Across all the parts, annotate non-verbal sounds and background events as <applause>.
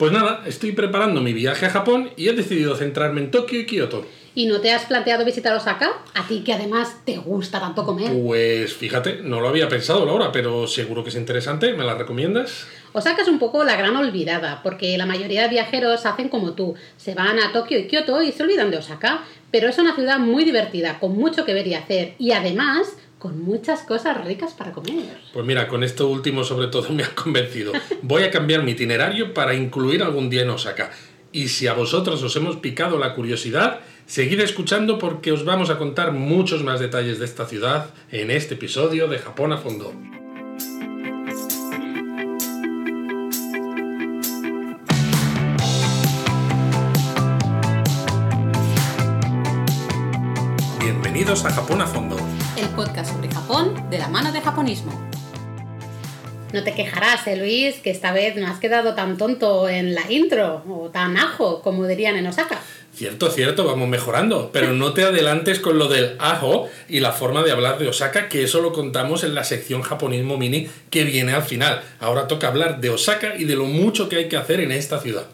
Pues nada, estoy preparando mi viaje a Japón y he decidido centrarme en Tokio y Kioto. ¿Y no te has planteado visitar Osaka? A ti que además te gusta tanto comer. Pues fíjate, no lo había pensado Laura, pero seguro que es interesante. ¿Me la recomiendas? Osaka es un poco la gran olvidada, porque la mayoría de viajeros hacen como tú, se van a Tokio y Kioto y se olvidan de Osaka, pero es una ciudad muy divertida, con mucho que ver y hacer, y además con muchas cosas ricas para comer. Pues mira, con esto último sobre todo me ha convencido. Voy a cambiar mi itinerario para incluir algún día en Osaka. Y si a vosotros os hemos picado la curiosidad, seguid escuchando porque os vamos a contar muchos más detalles de esta ciudad en este episodio de Japón a fondo. Bienvenidos a Japón a fondo. El podcast sobre Japón de la mano de japonismo. No te quejarás, eh, Luis, que esta vez no has quedado tan tonto en la intro, o tan ajo, como dirían en Osaka. Cierto, cierto, vamos mejorando, pero no te adelantes con lo del ajo y la forma de hablar de Osaka, que eso lo contamos en la sección japonismo mini que viene al final. Ahora toca hablar de Osaka y de lo mucho que hay que hacer en esta ciudad.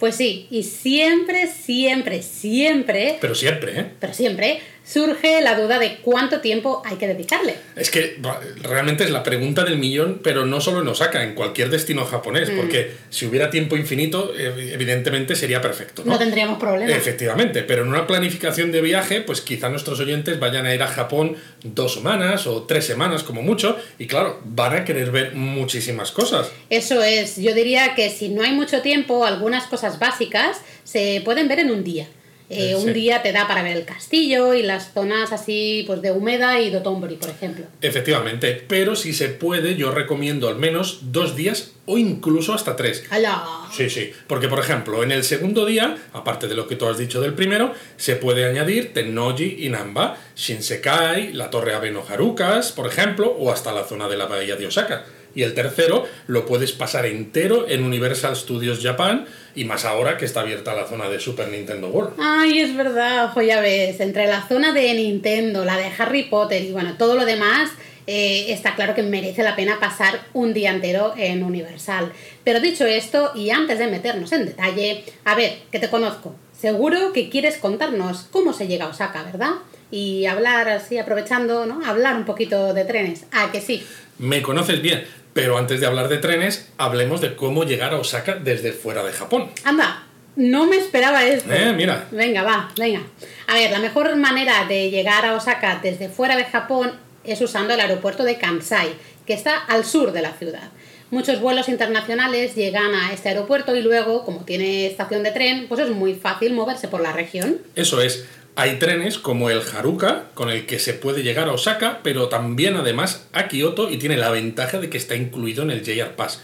Pues sí, y siempre, siempre, siempre, Pero siempre, ¿eh? pero siempre, surge la duda de cuánto tiempo hay que dedicarle. Es que realmente es la pregunta del millón, pero no solo en Osaka, en cualquier destino japonés, porque si hubiera tiempo infinito, eh, evidentemente sería perfecto. ¿no? No tendríamos problemas. Efectivamente, pero en una planificación de viaje, pues quizá nuestros oyentes vayan a ir a Japón dos semanas o tres semanas como mucho, y claro, van a querer ver muchísimas cosas. Eso es, yo diría que si no hay mucho tiempo, algunas cosas básicas se pueden ver en un día. Eh, un día te da para ver el castillo y las zonas así pues de Umeda y Dotonbori, por ejemplo. Efectivamente, pero si se puede, yo recomiendo al menos dos días o incluso hasta tres. ¡Hala! Sí, sí, porque por ejemplo, en el segundo día, aparte de lo que tú has dicho del primero, se puede añadir Tennoji y Namba, Shinsekai, la Torre Abeno Harukas, por ejemplo, o hasta la zona de la bahía de Osaka. Y el tercero lo puedes pasar entero en Universal Studios Japan, y más ahora que está abierta la zona de Super Nintendo World. Ay, es verdad, ojo, ya ves, entre la zona de Nintendo, la de Harry Potter y bueno, todo lo demás, eh, está claro que merece la pena pasar un día entero en Universal. Pero dicho esto, y antes de meternos en detalle, a ver, que te conozco, seguro que quieres contarnos cómo se llega a Osaka, ¿verdad? Y hablar así, aprovechando, ¿no? Hablar un poquito de trenes. Ah, que sí. Me conoces bien, pero antes de hablar de trenes, hablemos de cómo llegar a Osaka desde fuera de Japón. Anda, no me esperaba esto. Eh, mira. Venga, va, venga. A ver, la mejor manera de llegar a Osaka desde fuera de Japón es usando el aeropuerto de Kansai, que está al sur de la ciudad. Muchos vuelos internacionales llegan a este aeropuerto y luego, como tiene estación de tren, pues es muy fácil moverse por la región. Eso es, hay trenes como el Haruka, con el que se puede llegar a Osaka, pero también además a Kioto y tiene la ventaja de que está incluido en el JR Pass.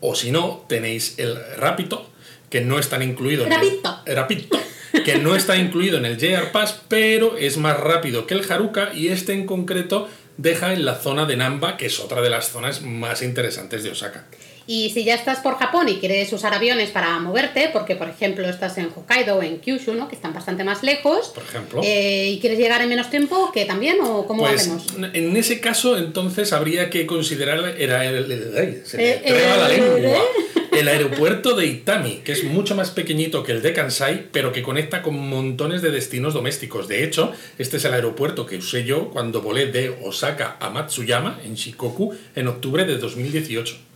O si no, tenéis el Rapito, que no está incluido en Rapito. el Rapito, que no está incluido en el JR Pass, pero es más rápido que el Haruka y este en concreto deja en la zona de Namba, que es otra de las zonas más interesantes de Osaka. Y si ya estás por Japón y quieres usar aviones para moverte, porque por ejemplo estás en Hokkaido o en Kyushu, ¿no? que están bastante más lejos, Por ejemplo. eh, y quieres llegar en menos tiempo, ¿qué también? ¿O cómo Pues hacemos? en ese caso, entonces habría que considerar era el, Eh, eh. el aeropuerto de Itami, que es mucho más pequeñito que el de Kansai, pero que conecta con montones de destinos domésticos. De hecho, este es el aeropuerto que usé yo cuando volé de Osaka a Matsuyama, en Shikoku, en octubre de 2018.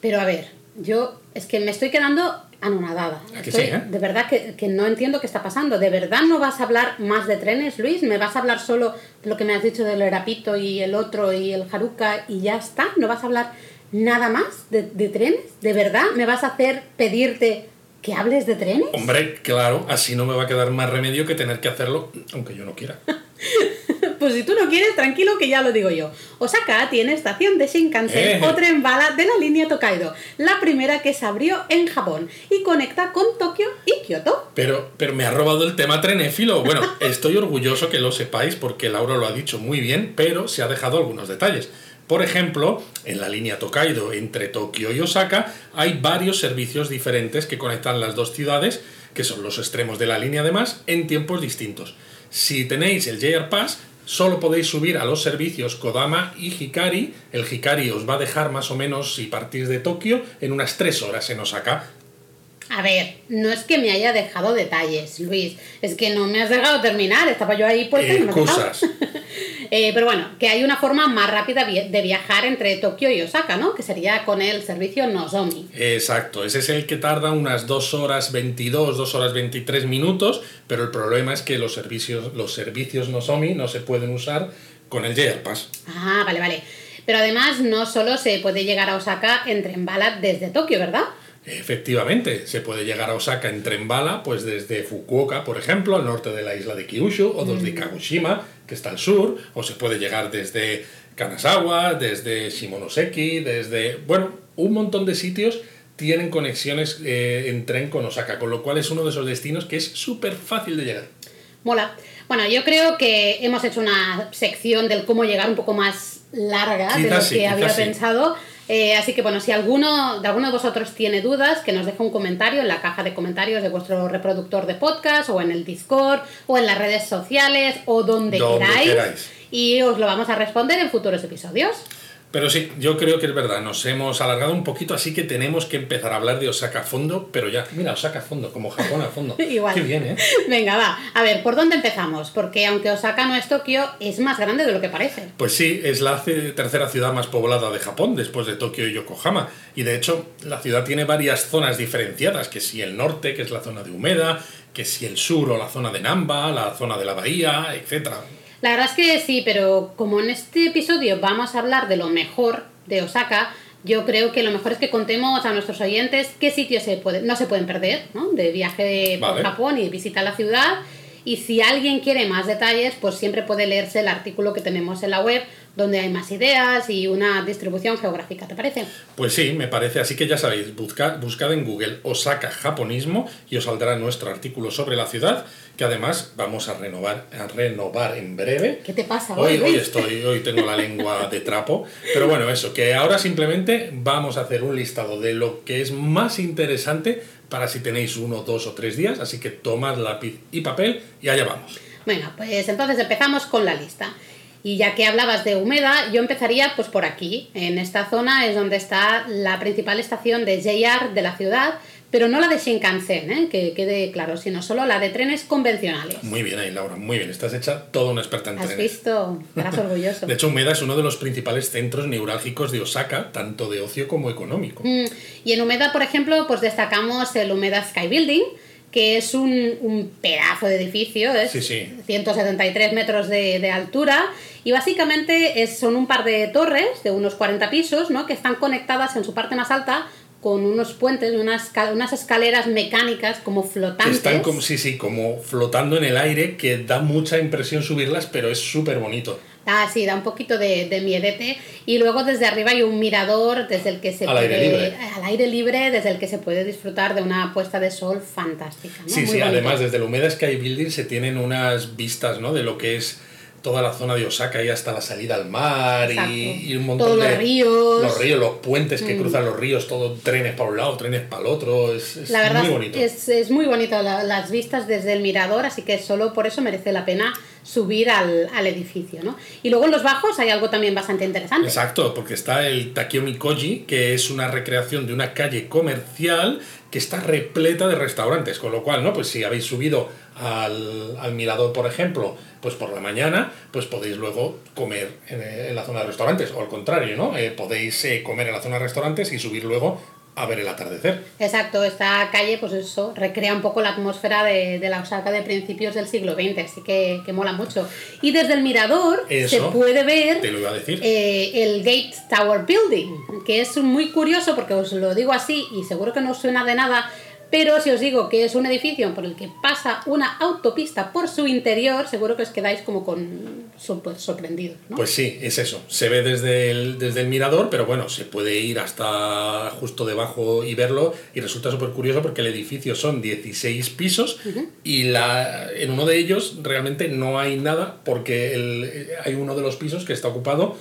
Pero a ver, yo es que me estoy quedando anonadada. ¿A que Estoy- sí, eh? De verdad que, que no entiendo qué está pasando. ¿De verdad no vas a hablar más de trenes, Luis? ¿Me vas a hablar solo de lo que me has dicho del Erapito y el otro y el Haruka y ya está? ¿No vas a hablar nada más de, de trenes? ¿De verdad me vas a hacer pedirte que hables de trenes? Hombre, claro, así no me va a quedar más remedio que tener que hacerlo, aunque yo no quiera. <laughs> Pues si tú no quieres, tranquilo que ya lo digo yo. Osaka tiene estación de Shinkansen Eh. o tren bala de la línea Tokaido, la primera que se abrió en Japón y conecta con Tokio y Kioto. Pero, pero me ha robado el tema trenéfilo. Bueno, <laughs> estoy orgulloso que lo sepáis porque Laura lo ha dicho muy bien, pero se ha dejado algunos detalles. Por ejemplo, en la línea Tokaido entre Tokio y Osaka hay varios servicios diferentes que conectan las dos ciudades, que son los extremos de la línea además, en tiempos distintos. Si tenéis el JR Pass, solo podéis subir a los servicios Kodama y Hikari. El Hikari os va a dejar más o menos, si partís de Tokio, en unas 3 horas en Osaka. A ver, no es que me haya dejado detalles, Luis. Es que no me has dejado terminar. Estaba yo ahí por Eh, cosas. Eh, pero bueno, que hay una forma más rápida de viajar entre Tokio y Osaka, ¿no? Que sería con el servicio Nozomi. Exacto, ese es el que tarda unas 2 horas 22, 2 horas 23 minutos, pero el problema es que los servicios, los servicios Nozomi no se pueden usar con el JR Pass. Ah, vale, vale. Pero además no solo se puede llegar a Osaka en tren bala desde Tokio, ¿verdad? Efectivamente, se puede llegar a Osaka en tren bala, pues desde Fukuoka, por ejemplo, al norte de la isla de Kyushu, o desde Kagoshima, que está al sur, o se puede llegar desde Kanazawa, desde Shimonoseki, desde, bueno, un montón de sitios tienen conexiones eh, en tren con Osaka, con lo cual es uno de esos destinos que es súper fácil de llegar. Mola. Bueno, yo creo que hemos hecho una sección del cómo llegar un poco más larga de lo que sí, había sí. Eh, así que bueno, si alguno de alguno de vosotros tiene dudas, que nos deje un comentario en la caja de comentarios de vuestro reproductor de podcast, o en el Discord, o en las redes sociales, o donde, Donde queráis. queráis. Y os lo vamos a responder en futuros episodios. Pero sí, yo creo que es verdad, nos hemos alargado un poquito, así que tenemos que empezar a hablar de Osaka a fondo, pero ya, mira, Osaka a fondo, como Japón a fondo. <laughs> Igual. Qué bien, ¿eh? Venga, va. A ver, ¿por dónde empezamos? Porque aunque Osaka no es Tokio, es más grande de lo que parece. Pues sí, es la ce- tercera ciudad más poblada de Japón, después de Tokio y Yokohama. Y de hecho, la ciudad tiene varias zonas diferenciadas, que si el norte, que es la zona de Umeda, que si el sur o la zona de Namba, la zona de la bahía, etc. La verdad es que sí, pero como en este episodio vamos a hablar de lo mejor de Osaka, yo creo que lo mejor es que contemos a nuestros oyentes qué sitios se puede, no se pueden perder, ¿no? De viaje por Vale. Japón y de visita a la ciudad. Y si alguien quiere más detalles, pues siempre puede leerse el artículo que tenemos en la web, donde hay más ideas y una distribución geográfica, ¿te parece? Pues sí, me parece. Así que ya sabéis, buscad, buscad en Google Osaka Japonismo y os saldrá nuestro artículo sobre la ciudad, que además vamos a renovar, a renovar en breve. ¿Qué te pasa Hoy, hoy, estoy, hoy tengo la lengua de trapo. Pero bueno, eso, que ahora simplemente vamos a hacer un listado de lo que es más interesante para si tenéis uno, dos o tres días. Así que tomad lápiz y papel y allá vamos. Bueno, pues entonces empezamos con la lista. Y ya que hablabas de Humeda, yo empezaría pues por aquí. En esta zona es donde está la principal estación de JR de la ciudad, pero no la de Shinkansen, ¿eh? que quede claro, sino solo la de trenes convencionales. Muy bien ahí, Laura, muy bien. Estás hecha toda una experta en ¿Has trenes. visto? Estarás <laughs> orgulloso. De hecho, Umeda es uno de los principales centros neurálgicos de Osaka, tanto de ocio como económico. Mm, Y en Humeda, por ejemplo, pues destacamos el Humeda Sky Building, que es un, un pedazo de edificio, es Sí, sí. 173 metros de, de altura, y básicamente es- son un par de torres de unos 40 pisos, ¿no? que están conectadas en su parte más alta con unos puentes, unas, unas escaleras mecánicas como flotantes. están como, sí, sí, como flotando en el aire, que da mucha impresión subirlas, pero es súper bonito. Ah, sí, da un poquito de, de miedete. Y luego desde arriba hay un mirador desde el que se Al puede. aire libre. Al aire libre, desde el que se puede disfrutar de una puesta de sol fantástica. ¿no? Sí, Muy sí, bonito. además desde el Humeda Sky Building se tienen unas vistas, ¿no? De lo que es toda la zona de Osaka y hasta la salida al mar y, y un montón Todos de... los ríos. Mm. Los ríos, los puentes que cruzan los ríos, todo trenes para un lado, trenes para el otro, es, es La verdad muy bonito. es, es muy bonito la- las vistas desde el mirador, así que solo por eso merece la pena subir al, al edificio. ¿no? Y luego en los bajos hay algo también bastante interesante. Exacto, porque está el Takeomi Koji, que es una recreación de una calle comercial que está repleta de restaurantes, con lo cual, ¿no? Pues si habéis subido al, al mirador, por ejemplo, pues por la mañana, pues podéis luego comer en, en la zona de restaurantes, o al contrario, ¿no? Eh, podéis eh, comer en la zona de restaurantes y subir luego a ver el atardecer. Exacto, esta calle, pues eso, recrea un poco la atmósfera de, de la Osaka de principios del siglo XX, así que, que mola mucho. Y desde el mirador se puede ver Te lo iba a decir. eh, el Gate Tower Building, que es muy curioso porque os lo digo así y seguro que no os suena de nada, pero si os digo que es un edificio por el que pasa una autopista por su interior, seguro que os quedáis como con súper sorprendidos, ¿no? Pues sí, es eso. Se ve desde el, desde el mirador, pero bueno, se puede ir hasta justo debajo y verlo. Y resulta súper curioso porque el edificio son 16 pisos y la, en uno de ellos realmente no hay nada porque el- hay uno de los pisos que está ocupado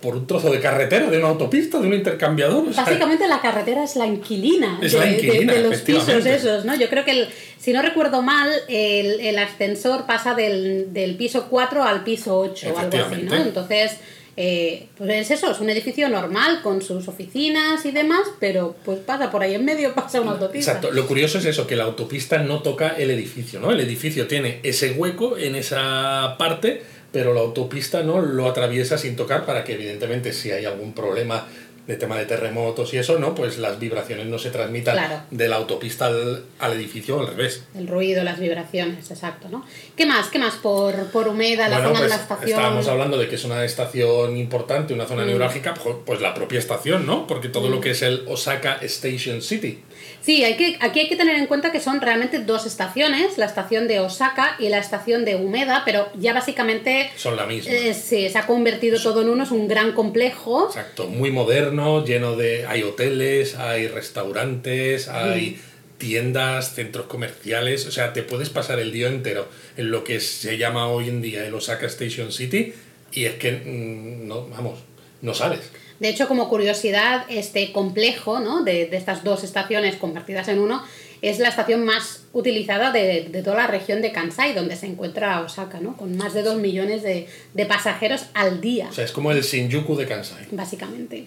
por un trozo de carretera, de una autopista, de un intercambiador. o sea, Básicamente la carretera es la inquilina, Es de, la de- inquilina, de los pisos esos, ¿no? Yo creo que, el- si no recuerdo mal, el, el ascensor pasa del, del piso 4 al piso 8 o algo así, ¿no? Entonces, eh, pues es eso, es un edificio normal con sus oficinas y demás, pero pues pasa por ahí en medio, <laughs> pasa una autopista. Exacto, lo curioso es eso, que la autopista no toca el edificio, ¿no? El edificio tiene ese hueco en esa parte, pero la autopista no lo atraviesa sin tocar para que evidentemente si hay algún problema de tema de terremotos y eso, ¿no? Pues las vibraciones no se transmitan Claro. de la autopista al, al edificio o al revés. El ruido, las vibraciones, exacto, ¿no? ¿Qué más? ¿Qué más por, por Humeda, la bueno, zona pues de la estación? estábamos hablando de que es una estación importante, una Mm. zona neurálgica, pues, pues la propia estación, ¿no? Porque todo lo que es el Osaka Station City. Sí, hay que, aquí hay que tener en cuenta que son realmente dos estaciones, la estación de Osaka y la estación de Umeda, pero ya básicamente Son la misma. eh, sí, se ha convertido todo en uno, es un gran complejo. Exacto, muy moderno, lleno de... Hay hoteles, hay restaurantes, hay tiendas, centros comerciales, o sea, te puedes pasar el día entero en lo que se llama hoy en día el Osaka Station City y es que, mm, no, vamos, no sales. De hecho, como curiosidad, este complejo ¿no? de, de estas dos estaciones convertidas en uno es la estación más utilizada de, de toda la región de Kansai, donde se encuentra Osaka, ¿no? con más de 2 millones de, de pasajeros al día. O sea, es como el Shinjuku de Kansai. básicamente.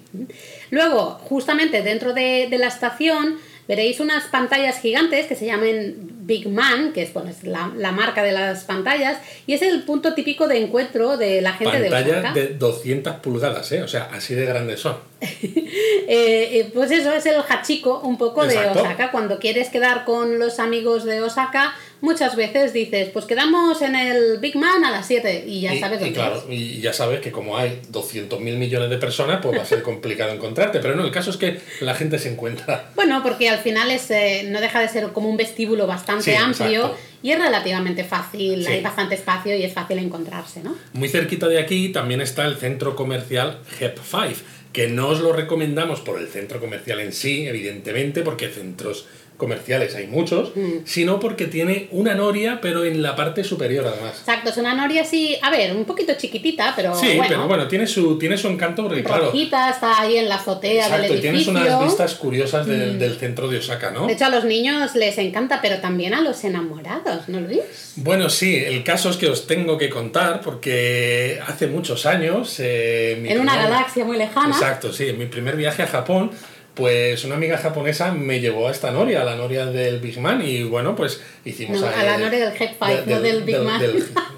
Luego, justamente dentro de, de la estación, veréis unas pantallas gigantes que se llaman Big Man, que es, bueno, es la, la marca de las pantallas, y es el punto típico de encuentro de la gente de Pantallas de 200 pulgadas, ¿eh? O sea, así de grandes son. <laughs> Eh, eh, pues eso es el hachiko un poco Exacto. de Osaka. Cuando quieres quedar con los amigos de Osaka, muchas veces dices, pues quedamos en el Big Man a las 7 y ya y, sabes y dónde claro, es. y ya sabes que como hay 200.000 millones de personas, pues va a ser <laughs> complicado encontrarte. Pero no, el caso es que la gente se encuentra Bueno, porque al final es, eh, no deja de ser como un vestíbulo bastante Sí, amplio exacto. y es relativamente fácil, Sí. hay bastante espacio y es fácil encontrarse, ¿no? Muy cerquita de aquí también está el centro comercial HEP 5, que no os lo recomendamos por el centro comercial en sí, evidentemente, porque centros comerciales hay muchos, Mm. sino porque tiene una noria, pero en la parte superior además. Exacto, es una noria así, a ver, un poquito chiquitita, pero Sí, bueno, pero bueno, tiene su, tiene su encanto porque, claro, rojita, está ahí en la azotea exacto, del y tienes edificio. unas vistas curiosas del, del centro de Osaka, ¿no? De hecho, a los niños les encanta, pero también a los enamorados, ¿no lo ves? Bueno, sí, el caso es que os tengo que contar porque hace muchos años... eh, En una galaxia muy lejana. Exacto, sí. En mi primer viaje a Japón, pues una amiga japonesa me llevó a esta noria, a la noria del Big Man, y bueno, pues hicimos No, a la noria del Head Five, no del Big Man.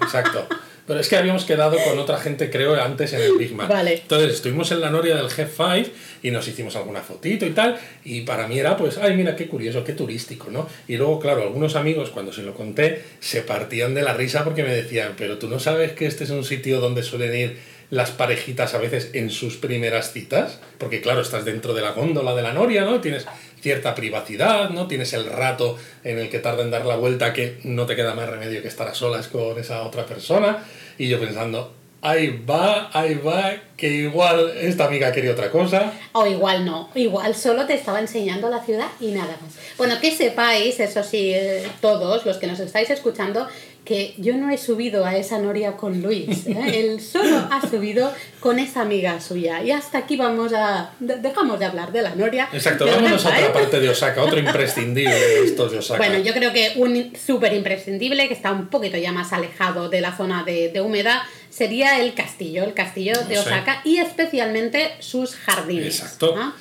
exacto. Pero es que habíamos quedado con otra gente, creo, antes en el Big Man. Vale. Entonces estuvimos en la noria del Head Five y nos hicimos alguna fotito y tal. Y para mí era, pues, ay, mira qué curioso, qué turístico, ¿no? Y luego, claro, algunos amigos, cuando se lo conté, se partían de la risa porque me decían, pero tú no sabes que este es un sitio donde suelen ir las parejitas a veces en sus primeras citas, porque claro, estás dentro de la góndola de la noria, ¿no? Tienes cierta privacidad, ¿no? Tienes el rato en el que tarda en dar la vuelta que no te queda más remedio que estar a solas con esa otra persona, y yo pensando, ahí va, ahí va, que igual esta amiga quería otra cosa. O igual no, igual solo te estaba enseñando la ciudad y nada más. Bueno, que sepáis, eso sí, eh, todos los que nos estáis escuchando, que yo no he subido a esa noria con Luis. ¿eh? <laughs> Él solo ha subido con esa amiga suya. Y hasta aquí vamos a... de- Dejamos de hablar de la noria. Exacto, vámonos a Osaka, otra ¿eh? parte de Osaka, otro imprescindible de estos de Osaka. Bueno, yo creo que un súper imprescindible, que está un poquito ya más alejado de la zona de, de humedad, sería el castillo, el castillo de Sí. Osaka y especialmente sus jardines. Exacto. ¿no?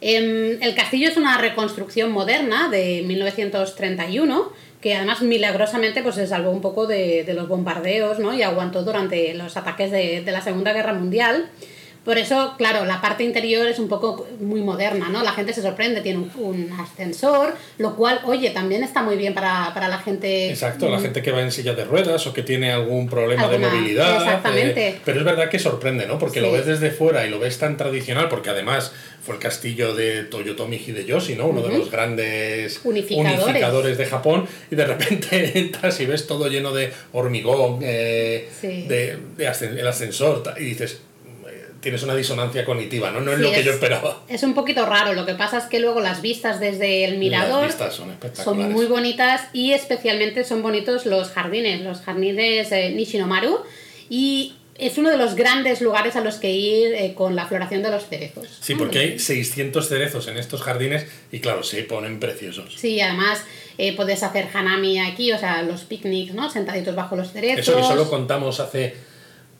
Em, el castillo es una reconstrucción moderna de 1931 que además milagrosamente pues, se salvó un poco de, de los bombardeos ¿no? y aguantó durante los ataques de, de la Segunda Guerra Mundial. Por eso, claro, la parte interior es un poco muy moderna, ¿no? La gente se sorprende, tiene un, un ascensor, lo cual, oye, también está muy bien para, para la gente. Exacto, la gente que va en silla de ruedas o que tiene algún problema Alguna- de movilidad. exactamente. eh, pero es verdad que sorprende, ¿no? Porque lo ves desde fuera y lo ves tan tradicional, porque además fue el castillo de Toyotomi Hideyoshi, ¿no? Uno de los grandes Unificadores. unificadores de Japón, y de repente <laughs> entras y ves todo lleno de hormigón, eh, Sí. de, de ascen- el ascensor, y dices, tienes una disonancia cognitiva, ¿no? No es Sí, lo que es- yo esperaba. Es un poquito raro, lo que pasa es que luego las vistas desde el Las mirador vistas son muy bonitas y especialmente son bonitos los jardines, los jardines eh, Nishinomaru y es uno de los grandes lugares a los que ir eh, con la floración de los cerezos. Sí, porque hay 600 cerezos en estos jardines y claro, se ponen preciosos. Sí, además eh, puedes hacer hanami aquí, o sea, los picnics, ¿no? Sentaditos bajo los cerezos. Eso que solo contamos hace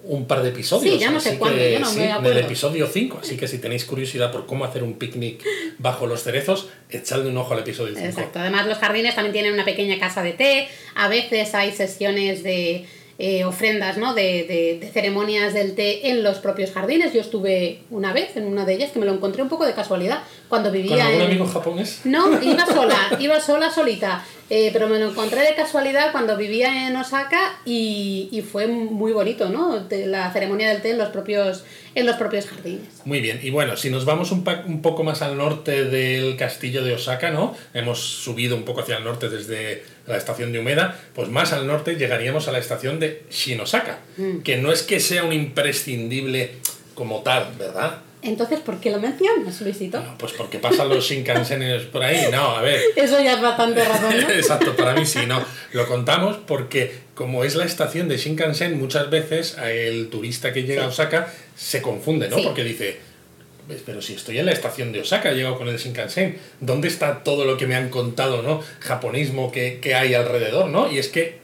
un par de episodios. Sí, ya no sé así cuándo, que yo no me sí, en el episodio 5. Así que si tenéis curiosidad por cómo hacer un picnic bajo los cerezos, echadle un ojo al episodio 5. Exacto. Además, los jardines también tienen una pequeña casa de té. A veces hay sesiones de eh, ofrendas, ¿no? De, de- de ceremonias del té en los propios jardines. Yo estuve una vez en una de ellas que me lo encontré un poco de casualidad cuando vivía ¿Con algún en... amigo japonés? No, <laughs> iba sola, iba sola, solita. Eh, pero me lo encontré de casualidad cuando vivía en Osaka y, y fue muy bonito, ¿no? De la ceremonia del té en los propios, en los propios jardines. Muy bien, y bueno, si nos vamos un, un poco más al norte del castillo de Osaka, ¿no? Hemos subido un poco hacia el norte desde la estación de Umeda, pues más al norte llegaríamos a la estación de Shinosaka, Mm. que no es que sea un imprescindible como tal, ¿verdad? Entonces, ¿por qué lo mencionas, Luisito? No, pues porque pasan los Shinkansenes por ahí, no, a ver. <laughs> Eso ya es bastante razón, ¿no? <laughs> Exacto, para mí sí, no. Lo contamos porque como es la estación de Shinkansen, muchas veces el turista que llega a Osaka se confunde, ¿no? Sí. Porque dice, "Ves, pero si estoy en la estación de Osaka, he llegado con el Shinkansen, ¿dónde está todo lo que me han contado, ¿no? Japonismo que, que hay alrededor, ¿no? Y es que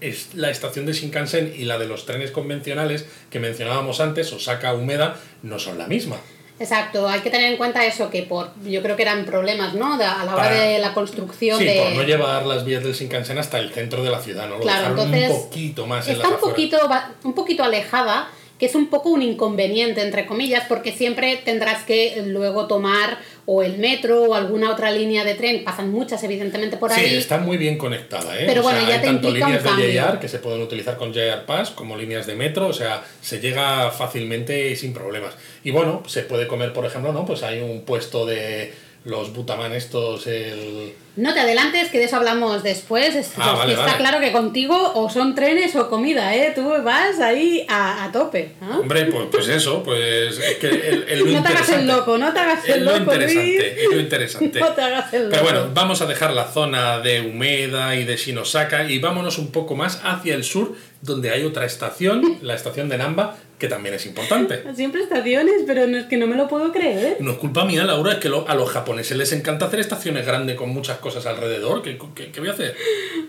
es la estación de Shinkansen y la de los trenes convencionales que mencionábamos antes, Osaka Umeda, no son la misma. Exacto, hay que tener en cuenta eso, que por yo creo que eran problemas, ¿no? De- a la hora Para- de la construcción Sí, de... por no llevar las vías del Shinkansen hasta el centro de la ciudad, ¿no? Lo Claro, entonces, un poquito más en las un poquito, un poquito alejada, que es un poco un inconveniente, entre comillas, porque siempre tendrás que luego tomar o el metro o alguna otra línea de tren, pasan muchas evidentemente por Sí, ahí. está muy bien conectada, ¿eh? Pero O bueno, sea, ya hay te tanto un líneas de. JR que se pueden utilizar con JR Pass como líneas de metro, o sea, se llega fácilmente y sin problemas. Y bueno, se puede comer, por ejemplo, ¿no? Pues hay un puesto de los butaman estos, el... No te adelantes, que de eso hablamos después. Es- Ah, vale, está vale. claro que contigo o son trenes o comida, ¿eh? Tú vas ahí a, a tope. Hombre, pues, pues eso, pues es que el, el lo <laughs> No te hagas el loco, no te hagas el lo loco, Luis. interesante, es lo interesante. <laughs> No te hagas el loco. Pero bueno, vamos a dejar la zona de Umeda y de Shinosaka y vámonos un poco más hacia el sur, donde hay otra estación, la estación de Namba, que también es importante. <laughs> Siempre estaciones, pero no es que no me lo puedo creer. No es culpa mía, Laura, es que lo- a los japoneses les encanta hacer estaciones grandes con muchas cosas alrededor. ¿Qué, qué- qué voy a hacer?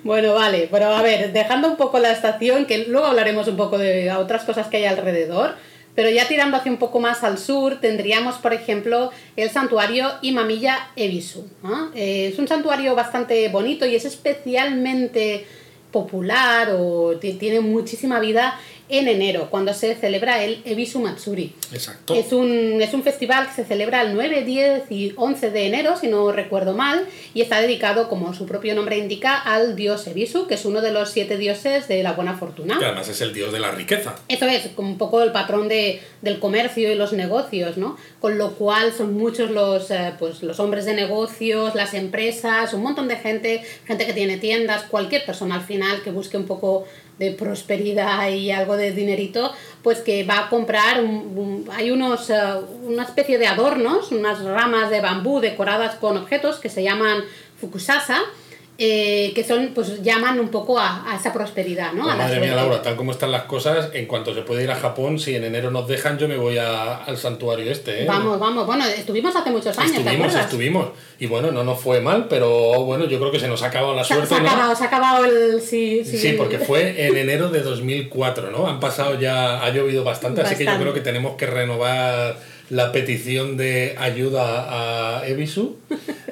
Bueno, vale, pero a ver, dejando un poco la estación, que luego hablaremos un poco de otras cosas que hay alrededor, pero ya tirando hacia un poco más al sur, tendríamos, por ejemplo, el santuario Imamiya Ebisu. ¿no? Eh, es un santuario bastante bonito y es especialmente popular o ti- tiene muchísima vida en enero, cuando se celebra el Ebisu Matsuri. Exacto. Es un, es un festival que se celebra el 9, 10 y 11 de enero, si no recuerdo mal, y está dedicado, como su propio nombre indica, al dios Ebisu, que es uno de los siete dioses de la buena fortuna. Que además es el dios de la riqueza. Eso es, como un poco el patrón de, del comercio y los negocios, ¿no? Con lo cual son muchos los, eh, pues, los hombres de negocios, las empresas, un montón de gente, gente que tiene tiendas, cualquier persona al final que busque un poco de prosperidad y algo de dinerito, pues que va a comprar, hay unos, eh, una especie de adornos, unas ramas de bambú decoradas con objetos que se llaman fukusasa, eh, que son, pues llaman un poco a, a esa prosperidad, ¿no? Pues a madre mía. Laura, tal como están las cosas, en cuanto se puede ir a Japón, si en enero nos dejan, yo me voy a- al santuario este. ¿eh? Vamos, vamos. Bueno, estuvimos hace muchos años, ¿te Estuvimos, estuvimos. Y bueno, no nos fue mal, pero bueno, yo creo que se nos ha acabado la Se, suerte, se ha ¿no? acabado, se ha acabado el... Sí, sí, Sí, porque fue en enero de 2004, ¿no? Han pasado ya, ha llovido bastante, así que yo Bastante. creo que tenemos que renovar la petición de ayuda a Ebisu.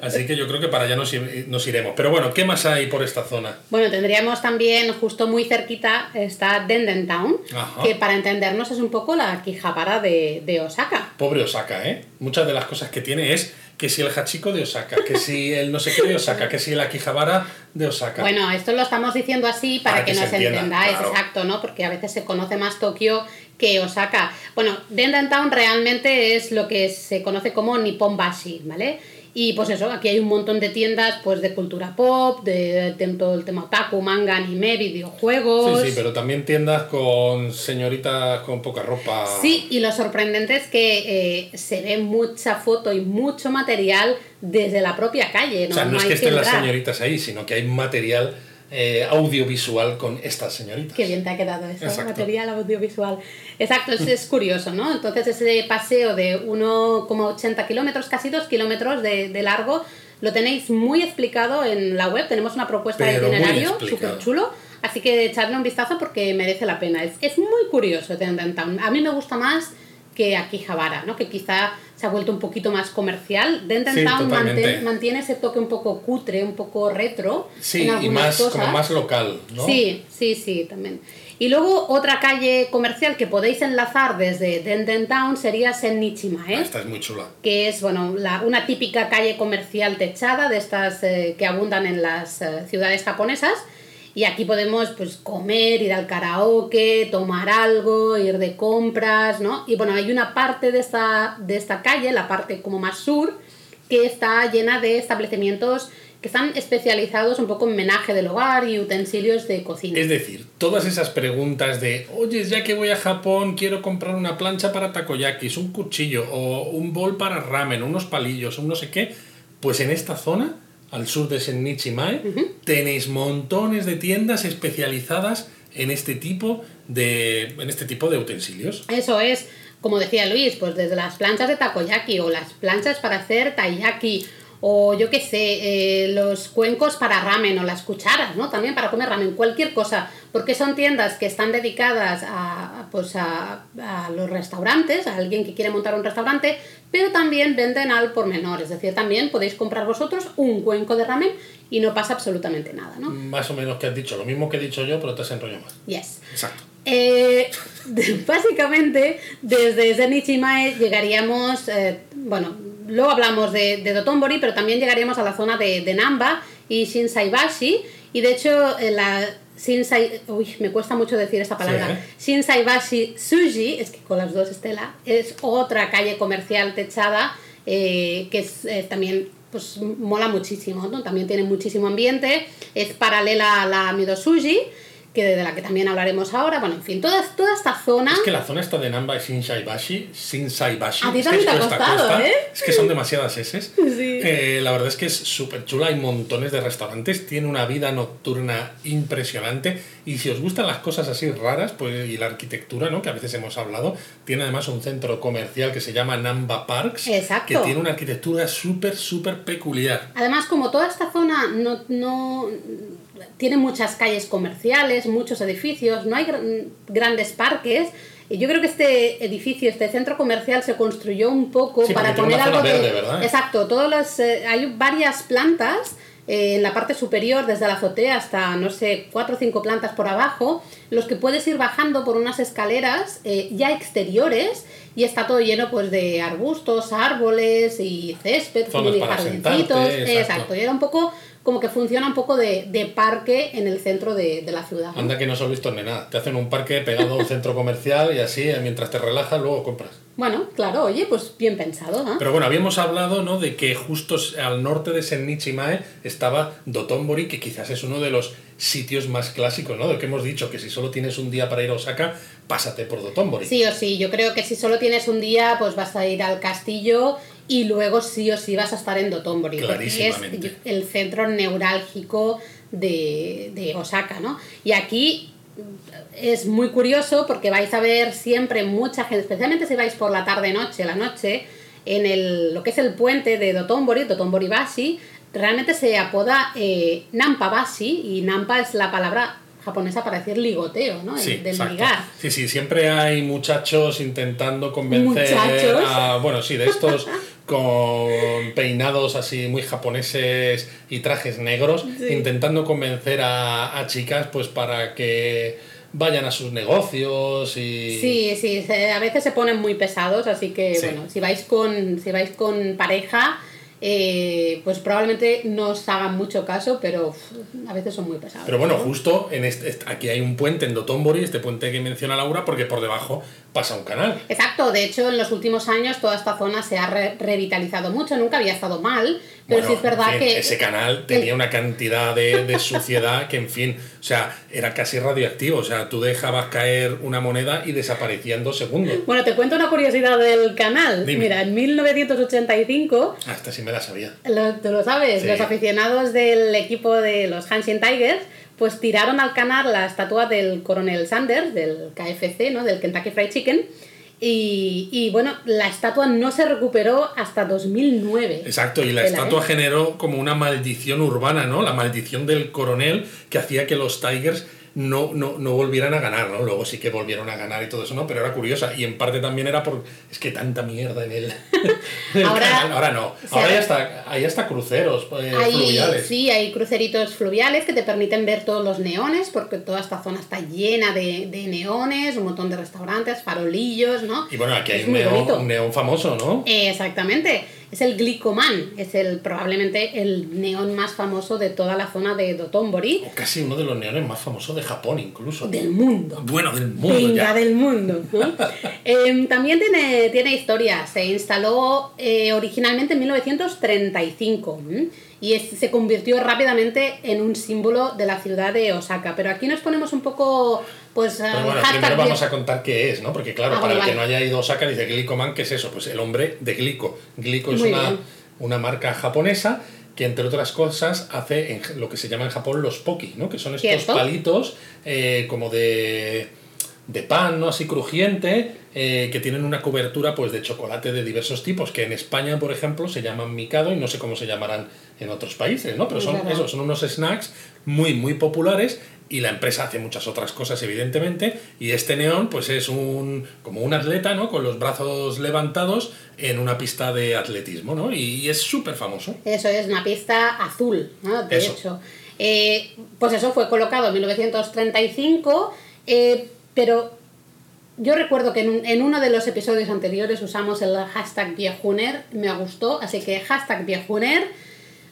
Así que yo creo que para allá nos, iremos. Pero bueno, ¿qué más hay por esta zona? Bueno, tendríamos también justo muy cerquita está Denden Town, Ajá. que para entendernos es un poco la Quijabara de, de Osaka. Pobre Osaka, ¿eh? Muchas de las cosas que tiene es que si el Hachiko de Osaka, que si el no sé qué de Osaka, que si el Akihabara de Osaka. Bueno, esto lo estamos diciendo así para, Para que, que nos entienda, entendáis, claro. exacto, ¿no? Porque a veces se conoce más Tokio que Osaka. Bueno, Denden Town realmente es lo que se conoce como Nipponbashi, ¿vale? Y pues eso, aquí hay un montón de tiendas pues de cultura pop, de, de todo el tema otaku, manga, anime, videojuegos. Sí, sí, pero también tiendas con señoritas con poca ropa. Sí, y lo sorprendente es que eh, se ve mucha foto y mucho material desde la propia calle. No, o sea, no, es que estén las señoritas ahí, sino que hay material eh, audiovisual con estas señoritas. Qué bien te ha quedado eso, Exacto. material audiovisual. Exacto, es, es curioso, ¿no? Entonces ese paseo de 1,80 kilómetros, casi 2 kilómetros de, de largo, lo tenéis muy explicado en la web. Tenemos una propuesta de Pero itinerario súper chulo. Así que echarle un vistazo porque merece la pena. Es, es muy curioso. A mí me gusta más que aquí Javara, ¿no? que quizá se ha vuelto un poquito más comercial. Denton Town mantiene, ese toque un poco cutre, un poco retro. Sí, y más, como más local, ¿no? Sí, sí, sí, también. Y luego otra calle comercial que podéis enlazar desde Denden Town sería Sennichimae. Ah, esta es muy chula. Que es bueno, la, una típica calle comercial techada de estas eh, que abundan en las eh, ciudades japonesas. Y aquí podemos pues comer, ir al karaoke, tomar algo, ir de compras, ¿no? Y bueno, hay una parte de esta, de esta calle, la parte como más sur, que está llena de establecimientos que están especializados un poco en menaje del hogar y utensilios de cocina. Es decir, todas esas preguntas de, oye, ya que voy a Japón, quiero comprar una plancha para takoyakis, un cuchillo o un bol para ramen, unos palillos, un no sé qué, pues en esta zona, al sur de Sennichimae, tenéis montones de tiendas especializadas en este tipo de en este tipo de utensilios. Eso es, como decía Luis, pues desde las planchas de takoyaki o las planchas para hacer taiyaki o yo qué sé, eh, los cuencos para ramen o las cucharas, ¿no? También para comer ramen, cualquier cosa, porque son tiendas que están dedicadas a, pues a, los restaurantes, a alguien que quiere montar un restaurante, pero también venden al por menor, es decir, también podéis comprar vosotros un cuenco de ramen y no pasa absolutamente nada, ¿no? Más o menos que has dicho, lo mismo que he dicho yo, pero te has enrollado más. Yes. Exacto. Eh, <laughs> básicamente, desde Zenichimae llegaríamos, eh, bueno, luego hablamos de, de, Dotonbori, pero también llegaríamos a la zona de, de Namba y Shinsaibashi. Y de hecho, la Shinsai. Uy, me cuesta mucho decir esta palabra. ¿eh? Shinsaibashi Suji, es que con las dos Estela, es otra calle comercial techada eh, que es eh, también. Pues mola muchísimo, ¿no? También tiene muchísimo ambiente, es paralela a la Midosuji que de la que también hablaremos ahora. Bueno, en fin, toda, toda esta zona. Es que la zona esta de Namba y Shinsaibashi, Shinsaibashi. A ti también te ha costado, ¿eh? Es que son demasiadas S. <laughs> Sí. Eh, la verdad es que es súper chula, hay montones de restaurantes, tiene una vida nocturna impresionante. Y si os gustan las cosas así raras, pues y la arquitectura, ¿no? Que a veces hemos hablado, tiene además un centro comercial que se llama Namba Parks. Exacto. Que tiene una arquitectura súper, súper peculiar. Además, como toda esta zona no, no tiene muchas calles comerciales, muchos edificios, no hay grandes parques. Y yo creo que este edificio, este centro comercial se construyó un poco para poner algo de... ¿verdad? Exacto, todas las, eh, hay varias plantas eh, en la parte superior, desde la azotea hasta, no sé, cuatro o cinco plantas por abajo, los que puedes ir bajando por unas escaleras eh, ya exteriores y está todo lleno pues de arbustos, árboles y césped, y jardincitos. Exacto, y era un poco como que funciona un poco de, de parque en el centro de, de la ciudad. Anda que no se ha visto ni nada. Te hacen un parque pegado a un centro comercial y así, eh, mientras te relajas, luego compras. Bueno, claro, oye, pues bien pensado. ¿eh? Pero bueno, habíamos hablado ¿no? de que justo al norte de Sennichimae estaba Dotonbori, que quizás es uno de los sitios más clásicos, ¿no? De que hemos dicho que si solo tienes un día para ir a Osaka, pásate por Dotonbori. Sí o sí, yo creo que si solo tienes un día, pues vas a ir al castillo y luego sí o sí vas a estar en Dotonbori, porque es el centro neurálgico de, de Osaka, ¿no? Y aquí es muy curioso porque vais a ver siempre mucha gente, especialmente si vais por la tarde-noche, la noche, en el, lo que es el puente de Dotonbori, Dotonbori Bashi, realmente se apoda eh, Nampa Bashi y Nampa es la palabra japonesa para decir ligoteo, ¿no? Sí, del ligar. Sí, sí, siempre hay muchachos intentando convencer a, bueno, sí, de estos con peinados así muy japoneses y trajes negros, intentando convencer a, chicas pues para que vayan a sus negocios y sí sí a veces se ponen muy pesados así que bueno si vais con si vais con pareja eh, pues probablemente no os hagan mucho caso, pero a veces son muy pesados. Pero bueno, justo en este, aquí hay un puente en Dotonbori, este puente que menciona Laura, porque por debajo pasa un canal. Exacto, de hecho en los últimos años toda esta zona se ha revitalizado mucho, nunca había estado mal, pero sí es verdad que... Ese canal tenía una cantidad de, de suciedad que, en fin, o sea, era casi radioactivo, o sea, tú dejabas caer una moneda y desaparecía en dos segundos. Bueno, te cuento una curiosidad del canal. Mira, en 1985... Hasta sí me la sabía. Lo, tú lo sabes, los aficionados del equipo de los Hanshin Tigers pues tiraron al canal la estatua del coronel Sanders, del KFC, ¿no? del Kentucky Fried Chicken, y, y, bueno, la estatua no se recuperó hasta 2009. Exacto, y la estatua generó como una maldición urbana, ¿no? La maldición del coronel que hacía que los Tigers no, no, no volvieran a ganar, ¿no? Luego sí que volvieron a ganar y todo eso, ¿no? Pero era curiosa. Y en parte también era por. Es que tanta mierda en el <laughs> Ahora- canal. Ahora no. o sea, Ahora ya está, hay hasta cruceros eh, Hay, fluviales. sí, hay cruceritos fluviales que te permiten ver todos los neones, porque toda esta zona está llena de, de neones, un montón de restaurantes, farolillos, ¿no? Y bueno, aquí hay Es un neón, un neón famoso, ¿no? Eh, Exactamente. Es el Glicoman, es el probablemente el neón más famoso de toda la zona de Dotonbori, O casi uno de los neones más famosos de Japón, incluso. del mundo. Bueno, del mundo Venga, ya. del mundo. ¿no? <laughs> Em, también tiene, tiene historia. Se instaló eh, originalmente en 1935 ¿m? y es- se convirtió rápidamente en un símbolo de la ciudad de Osaka. Pero aquí nos ponemos un poco, pues, Pero eh, bueno, primero vamos a contar qué es, ¿no? Porque claro, Ah, para vale, el que no haya ido a Osaka, dice Glicoman, ¿qué es eso? Pues el hombre de Glico. Glico es una, una marca japonesa que entre otras cosas hace en lo que se llama en Japón los poki, ¿no? Que son estos palitos eh, como de, de pan, ¿no? Así crujiente, eh, que tienen una cobertura pues de chocolate de diversos tipos, que en España, por ejemplo, se llaman micado y no sé cómo se llamarán en otros países, ¿no? Pero son, eso, son unos snacks muy, muy populares y la empresa hace muchas otras cosas, evidentemente, y este neón pues es un como un atleta, ¿no? Con los brazos levantados en una pista de atletismo, ¿no? Y, y es súper famoso. Eso es una pista azul, ¿no? De Eso. hecho. Eh, pues eso fue colocado en 1935, eh, pero yo recuerdo que en, en uno de los episodios anteriores usamos el hashtag viejuner, me gustó, así que hashtag viejuner.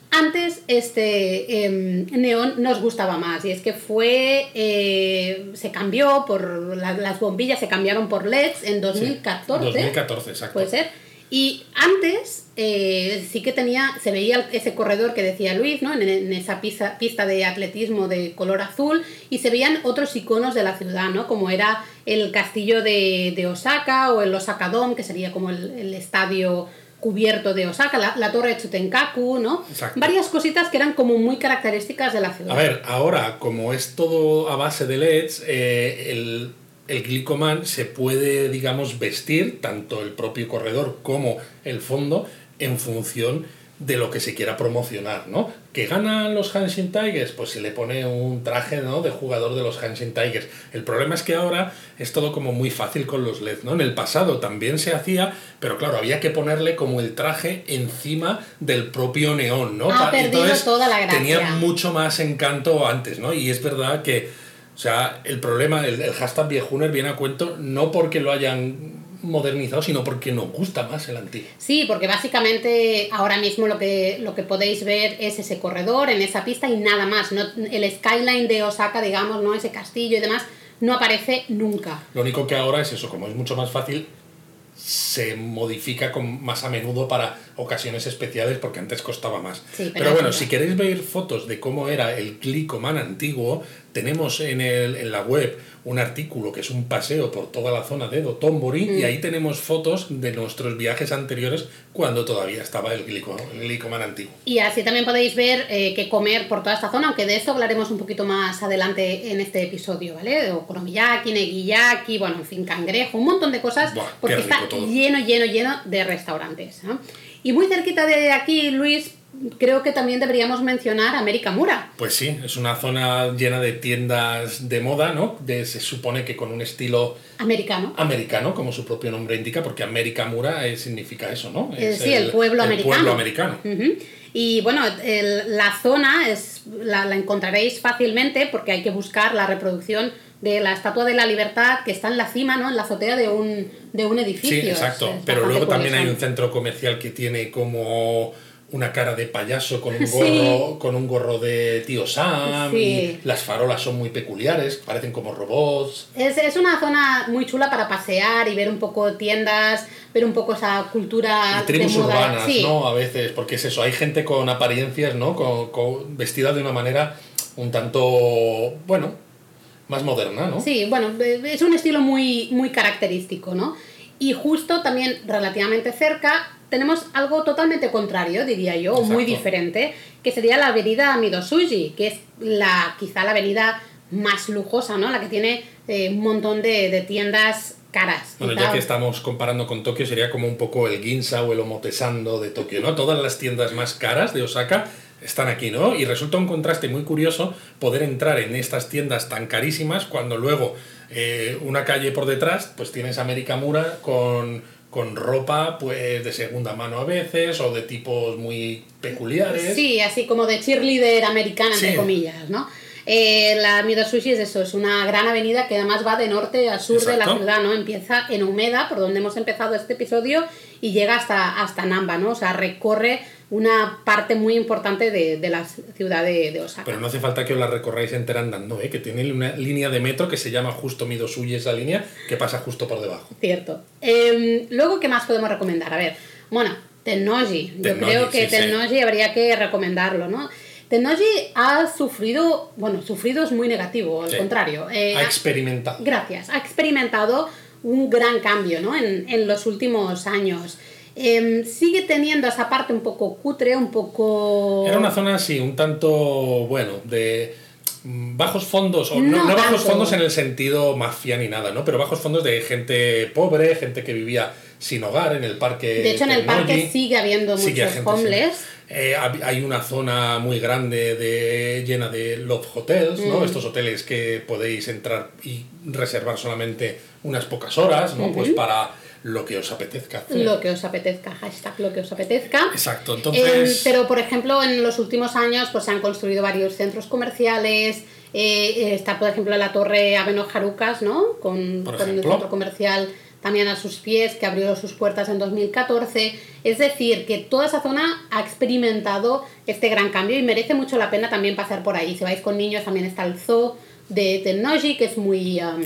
Antes este em, neón nos gustaba más y es que fue, eh, se cambió por, la- las bombillas se cambiaron por LEDs en 2014. 2014, exacto. Puede ser. Y antes eh, sí que tenía, se veía ese corredor que decía Luis, ¿no? En, en esa pista, pista de atletismo de color azul y se veían otros iconos de la ciudad, ¿no? Como era el castillo de, de Osaka o el Osaka Dome, que sería como el, el estadio cubierto de Osaka, la, la torre de Tsutenkaku, ¿no? Exacto. Varias cositas que eran como muy características de la ciudad. A ver, ahora, como es todo a base de LEDs, eh, el, el Glicoman se puede, digamos, vestir, tanto el propio corredor como el fondo, en función de lo que se quiera promocionar, ¿no? Que ganan los Hanshin Tigers, pues se le pone un traje, ¿no? De jugador de los Hanshin Tigers. El problema es que ahora es todo como muy fácil con los LEDs, ¿no? En el pasado también se hacía, pero claro, había que ponerle como el traje encima del propio neón, ¿no? Ha perdido toda la gracia. Tenía mucho más encanto antes, ¿no? Y es verdad que, o sea, el problema, el, el hashtag viejuner viene a cuento no porque lo hayan modernizado, sino porque nos gusta más el antiguo. Sí, porque básicamente ahora mismo lo que, lo que podéis ver es ese corredor en esa pista y nada más. No, el skyline de Osaka, digamos, ¿no? ese castillo y demás, no aparece nunca. Lo único que ahora es eso, como es mucho más fácil, se modifica con, más a menudo para ocasiones especiales porque antes costaba más. Sí, pero pero bueno, si queréis ver fotos de cómo era el Glicoman antiguo, tenemos en, el, en la web un artículo que es un paseo por toda la zona de Dotonbori Mm. y ahí tenemos fotos de nuestros viajes anteriores cuando todavía estaba el, glico, el Glicoman antiguo. Y así también podéis ver eh, qué comer por toda esta zona, aunque de eso hablaremos un poquito más adelante en este episodio, ¿vale? O koromiyaki, negiyaki, bueno, en fin, cangrejo, un montón de cosas, Buah, porque está todo. lleno, lleno, lleno de restaurantes. Y muy cerquita de aquí, Luis, creo que también deberíamos mencionar América Mura. Pues sí, es una zona llena de tiendas de moda, ¿no? De, se supone que con un estilo Americano. americano, como su propio nombre indica, porque América Mura eh, significa eso, ¿no? Eh, Es sí, el, pueblo americano. pueblo americano. Y bueno, el- la zona es, la, la encontraréis fácilmente porque hay que buscar la reproducción de la Estatua de la Libertad que está en la cima, ¿no? En la azotea de un, de un edificio. Sí, exacto. Es- es Pero luego también hay un centro comercial que tiene como una cara de payaso con un Sí. gorro, con un gorro de tío Sam Sí. y las farolas son muy peculiares, parecen como robots. Es, es una zona muy chula para pasear y ver un poco tiendas, ver un poco esa cultura Y tribus de moda. urbanas, Sí. ¿no? A veces, porque es eso, hay gente con apariencias, ¿no? Con, con- vestida de una manera un tanto, bueno, más moderna, ¿no? Sí, bueno, eh, es un estilo muy, muy característico, ¿no? Y justo también relativamente cerca tenemos algo totalmente contrario, diría yo, o muy Exacto. diferente, que sería la avenida Midosuji, que es la quizá la avenida más lujosa, ¿no? La que tiene eh, un montón de, de tiendas caras. Bueno, ya que estamos comparando con Tokio, sería como un poco el Ginza o el Omotesando de Tokio, ¿no? Todas las tiendas más caras de Osaka están aquí, ¿no? Y resulta un contraste muy curioso poder entrar en estas tiendas tan carísimas cuando luego eh, una calle por detrás, pues tienes Mura con, con ropa pues de segunda mano a veces o de tipos muy peculiares. Sí, así como de cheerleader americana, entre comillas, ¿no? Eh, la Sushi es eso, es una gran avenida que además va de norte a sur de la ciudad, ¿no? Empieza en Humeda, por donde hemos empezado este episodio, y llega hasta, hasta Namba, ¿no? O sea, recorre una parte muy importante de, de la ciudad de, Osaka. Pero no hace falta que os la recorráis entera andando, ¿eh? que tiene una línea de metro que se llama justo Mido Sushi, esa línea, que pasa justo por debajo. Cierto. Em, luego, ¿qué más podemos recomendar? A ver, bueno, Tennoji. Yo creo que Tennoji habría que recomendarlo, ¿no? Tennoji ha sufrido, bueno, sufrido es muy negativo, al contrario. Eh, ha experimentado. Gracias, ha experimentado un gran cambio ¿no? en, en los últimos años. Em, sigue teniendo esa parte un poco cutre, un poco... Era una zona así, un tanto, bueno, de bajos fondos, o no, no, bajos fondos en el sentido mafia ni nada, ¿no? Pero bajos fondos de gente pobre, gente que vivía sin hogar en el parque. De hecho, en el parque sigue habiendo muchos homeless. Eh, hay una zona muy grande de, llena de love hotels, ¿no? Mm. Estos hoteles que podéis entrar y reservar solamente unas pocas horas, ¿no? Pues para lo que os apetezca Lo que os apetezca, hashtag lo que os apetezca. Exacto, entonces... pero, por ejemplo, en los últimos años pues se han construido varios centros comerciales, eh, está, por ejemplo, la torre Aveno Harukas, ¿no? Con, con el centro comercial también a sus pies, que abrió sus puertas en 2014. Es decir, que toda esa zona ha experimentado este gran cambio y merece mucho la pena también pasar por ahí. Si vais con niños, también está el zoo de Tennoji, que es muy, um,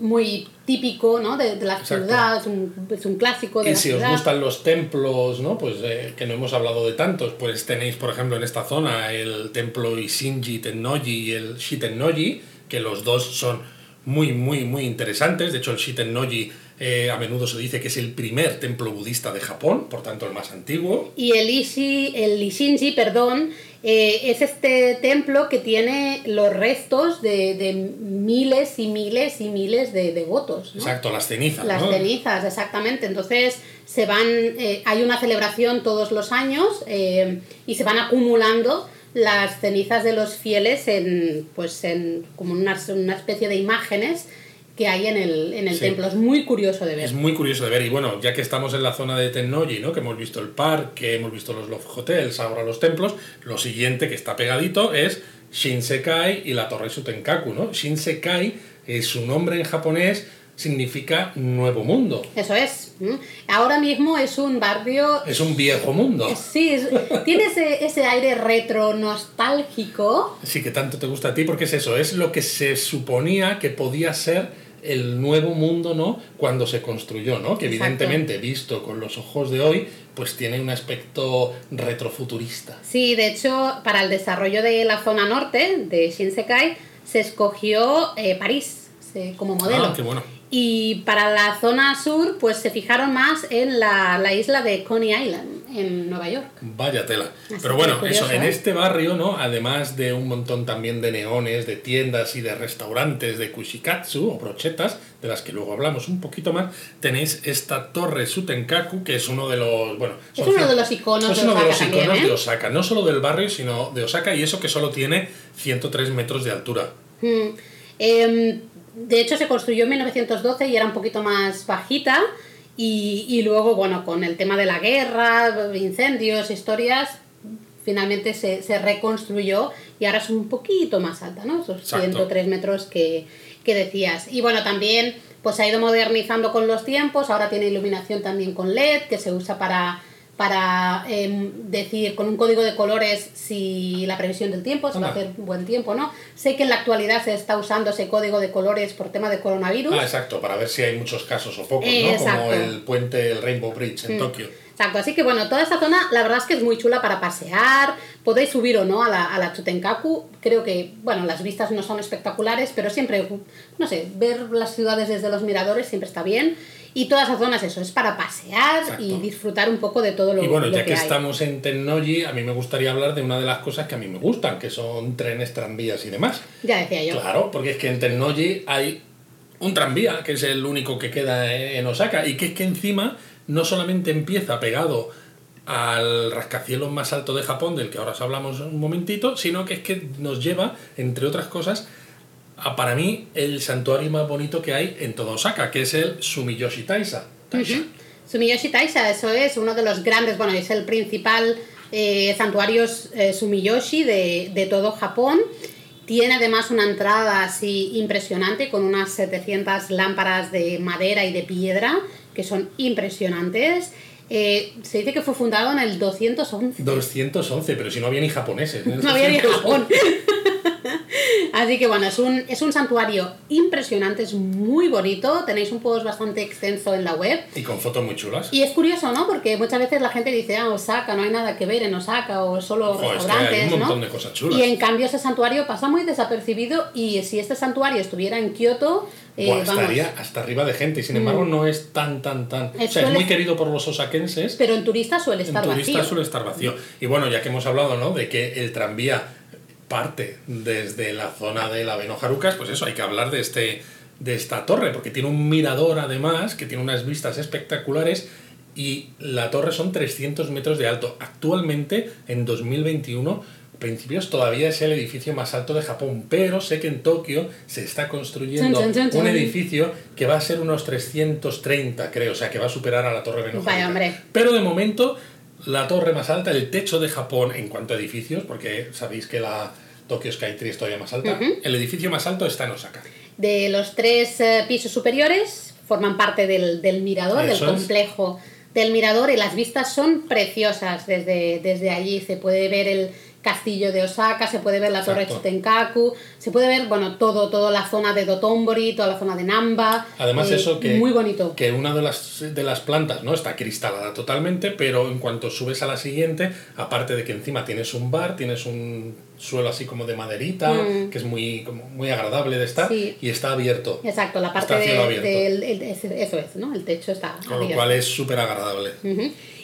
muy típico ¿no? de, la ciudad, es un, es un, clásico de y si os gustan los templos, ¿no? pues eh, que no hemos hablado de tantos, pues tenéis, por ejemplo, en esta zona el templo Ishinji Tennoji y el Shitennoji, que los dos son muy, muy, muy interesantes. De hecho, el Shitennoji eh, a menudo se dice que es el primer templo budista de Japón, por tanto el más antiguo. Y el, Ishi, el Ishinji, perdón, eh, es este templo que tiene los restos de, miles y miles y miles de devotos. Exacto, las cenizas. Las cenizas, exactamente. Entonces se van, eh, hay una celebración todos los años y se van acumulando las cenizas de los fieles en, pues en como una, una especie de imágenes que hay en el, en el templo. Es muy curioso de ver. Es muy curioso de ver. Y bueno, ya que estamos en la zona de Tennoji, ¿no? que hemos visto el parque, hemos visto los Love Hotels, ahora los templos, lo siguiente que está pegadito es Shinsekai y la Torre Sutenkaku. ¿no? Shinsekai, es su nombre en japonés, significa nuevo mundo. Eso es. Ahora mismo es un barrio... Es un viejo mundo. Sí, tiene ese, ese, aire retro nostálgico. Sí, que tanto te gusta a ti porque es eso, es lo que se suponía que podía ser el nuevo mundo, ¿no? Cuando se construyó, ¿no? Que evidentemente, visto con los ojos de hoy, pues tiene un aspecto retrofuturista. Sí, de hecho, para el desarrollo de la zona norte de Shinsekai se escogió eh, París como modelo. Ah, qué bueno. Y para la zona sur, pues se fijaron más en la, la isla de Coney Island, en Nueva York. Vaya tela. Pero bueno, eso, en ¿eh? este barrio, ¿no? Además de un montón también de neones, de tiendas y de restaurantes de kushikatsu o brochetas, de las que luego hablamos un poquito más, tenéis esta torre Sutenkaku, que es uno de los, bueno... Es uno de los iconos, de, Osaka los iconos de Osaka, no solo del barrio, sino de Osaka, y eso que solo tiene 103 metros de altura. Hmm. Em, de hecho, se construyó en 1912 y era un poquito más bajita. Y, luego, bueno, con el tema de la guerra, incendios, historias, finalmente se, reconstruyó y ahora es un poquito más alta, ¿no? Esos 103 metros que, que decías. Y bueno, también pues se ha ido modernizando con los tiempos, ahora tiene iluminación también con LED que se usa para para em, decir con un código de colores si la previsión del tiempo, si va a hacer buen tiempo, ¿no? Sé que en la actualidad se está usando ese código de colores por tema de coronavirus. Ah, exacto, para ver si hay muchos casos o pocos, ¿no? Como el puente, el Rainbow Bridge en mm. Tokio. Exacto, así que bueno, toda esta zona la verdad es que es muy chula para pasear, podéis subir o no a la, a la Chutenkaku, creo que, bueno, las vistas no son espectaculares, pero siempre, no sé, ver las ciudades desde los miradores siempre está bien. Y toda esa zona es eso, es para pasear y disfrutar un poco de todo lo que Y bueno, ya que, estamos en Tennoji, a mí me gustaría hablar de una de las cosas que a mí me gustan, que son trenes, tranvías y demás. Ya decía yo. Claro, porque es que en Tennoji hay un tranvía, que es el único que queda en Osaka, y que es que encima no solamente empieza pegado al rascacielos más alto de Japón, del que ahora os hablamos un momentito, sino que es que nos lleva, entre otras cosas, a para mí el santuario más bonito que hay en todo Osaka, que es el Sumiyoshi. Taisha. Ujú. Sumiyoshi Taisha, eso es uno de los grandes, bueno, es el principal eh, santuario eh, Sumiyoshi de, de todo Japón. Tiene además una entrada así impresionante con unas 700 lámparas de madera y de piedra que son impresionantes. Eh, se dice que fue fundado en el 211. 211, pero si no había ni japoneses. el <laughs> No había ni 211. Japón. Así que bueno, es un, es un santuario impresionante, es muy bonito. Tenéis un post bastante extenso en la web. Y con fotos muy chulas. Y es curioso, ¿no? Porque muchas veces la gente dice, ah, Osaka, no hay nada que ver en Osaka, o solo Joder, es que restaurantes, hay un montón ¿no? de cosas chulas. Y en cambio ese santuario pasa muy desapercibido y si este santuario estuviera en Kioto, eh, Buah, Mm. estaría hasta arriba de gente y sin embargo no es tan, tan, tan. O sea, es muy querido por los osakenses. pero en turistas suele En estar turista vacío. suele estar vacío. Y bueno, ya que hemos hablado, ¿no? De que el tranvía parte desde la zona de la Beno Harukas, pues eso, hay que hablar de este de esta torre, porque tiene un mirador además, que tiene unas vistas espectaculares y la torre son 300 metros de alto. Actualmente, en 2021, principios todavía es el edificio más alto de Japón, pero sé que en Tokio se está construyendo un edificio que va a ser unos 330, creo, o sea, que va a superar a la torre Beno Vaya, Haruka. hombre. Pero de momento, la torre más alta, el techo de Japón en cuanto a edificios, porque sabéis que la Tokyo Skytree es todavía más alta, el edificio más alto está en Osaka. De los tres eh, pisos superiores forman parte del, del mirador, Eso del es. complejo del mirador y las vistas son preciosas desde, desde allí. Se puede ver el castillo de Osaka, se puede ver la torre Exacto. Chitenkaku, se puede ver, bueno, todo, toda la zona de Dotonbori, toda la zona de Namba. Además, eh, eso que, Muy bonito. que una de las, de las plantas no está cristalada totalmente, pero en cuanto subes a la siguiente, aparte de que encima tienes un bar, tienes un suelo así como de maderita, que es muy, como muy agradable de estar, Mm. Sí. y está abierto. Exacto, la parte de- del... el- ese- eso es, ¿no? El techo está Con lo cual es súper agradable.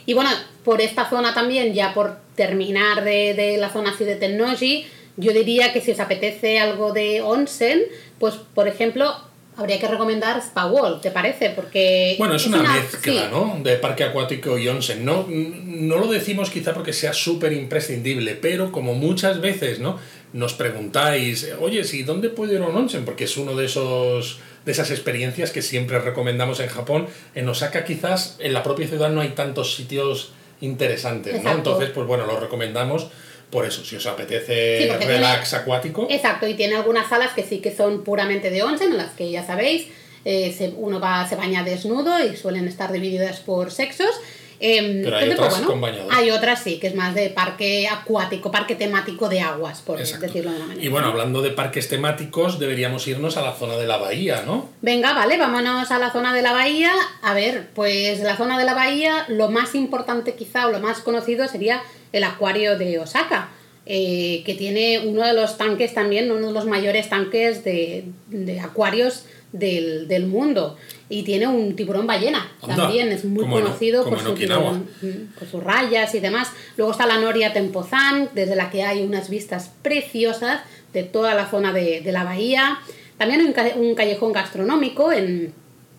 Y bueno, por esta zona también, ya por terminar de, de la zona así de Tennoji, yo diría que si os apetece algo de onsen, pues por ejemplo, habría que recomendar Spa World, ¿te parece? Porque Bueno, es una, mezcla, sí. ¿no? De parque acuático y onsen. No, no lo decimos quizá porque sea súper imprescindible, pero como muchas veces, ¿no? Nos preguntáis, oye, ¿sí dónde puedo ir a un onsen? Porque es uno de esos de esas experiencias que siempre recomendamos en Japón. En Osaka quizás en la propia ciudad no hay tantos sitios interesantes, ¿no? Entonces, pues bueno, lo recomendamos por eso, si os apetece Sí, relax acuático. Exacto, y tiene algunas salas que sí que son puramente de onsen, en las que ya sabéis, eh, se- uno va, se baña desnudo y suelen estar divididas por sexos. Em, Pero hay otras con bañador. Hay otras sí, que es más de parque acuático, parque temático de aguas, por Exacto. decirlo de una manera. Y bueno, hablando de parques temáticos, deberíamos irnos a la zona de la bahía, ¿no? Venga, vale, vámonos a la zona de la bahía. A ver, pues la zona de la bahía, lo más importante quizá o lo más conocido sería el acuario de Osaka, eh, que tiene uno de los tanques también, uno de los mayores tanques de, de acuarios del, del mundo. Y tiene un tiburón ballena, Anda, también es muy conocido por su tiburón, mm, por sus rayas y demás. Luego está la Noria Tempozan, desde la que hay unas vistas preciosas de toda la zona de, de la bahía. También hay un, ca- un callejón gastronómico en,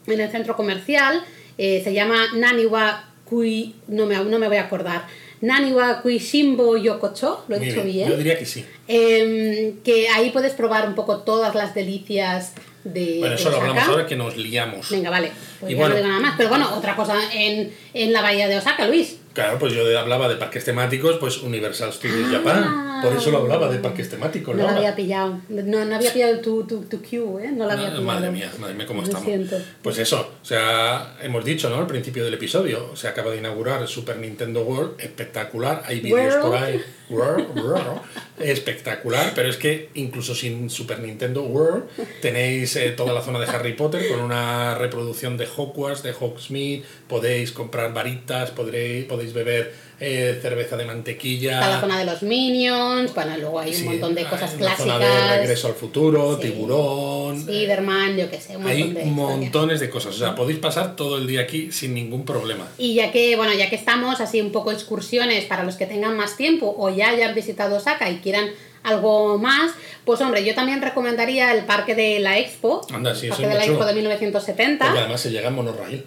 en el centro comercial, eh, se llama Naniwa Kui, no me, no me voy a acordar, Naniwa Kuishimbo Yokocho, lo he dicho bien, bien. Yo diría que sí. Em, que ahí puedes probar un poco todas las delicias de. Bueno, eso lo hablamos ahora que nos liamos. Venga, vale. Pues Y ya bueno. no digo nada más. Pero bueno, otra cosa en, en la bahía de Osaka, Luis. Claro, pues yo hablaba de parques temáticos, pues Universal Studios Ah. Japan. Por eso lo hablaba de parques temáticos. No lo había pillado. No, no había pillado tu, tu, tu cue, ¿eh? No lo había No, pillado. madre mía, madre mía, cómo estamos. siento. Pues eso, o sea, hemos dicho, ¿no? Al principio del episodio, se acaba de inaugurar Super Nintendo World, espectacular, hay vídeos por ahí, World, World, espectacular, pero es que incluso sin Super Nintendo World tenéis eh, toda la zona de Harry Potter con una reproducción de Hogwarts, de Hogsmeade, podéis comprar varitas, podréis, podéis beber eh, cerveza de mantequilla. Está la zona de los Minions. Bueno, luego hay un Sí, montón de hay cosas una zona de clásicas. Regreso al futuro, Sí. tiburón. Spiderman, yo qué sé, un montón Hay de montones de cosas. O sea, podéis pasar todo el día aquí sin ningún problema. Y ya que, bueno, ya que estamos así un poco excursiones para los que tengan más tiempo o ya hayan visitado Osaka y quieran algo más, pues hombre, yo también recomendaría el parque de la Expo, Anda, sí, el parque de la muy Expo chulo. de 1970. Porque además se llega en monorraíl.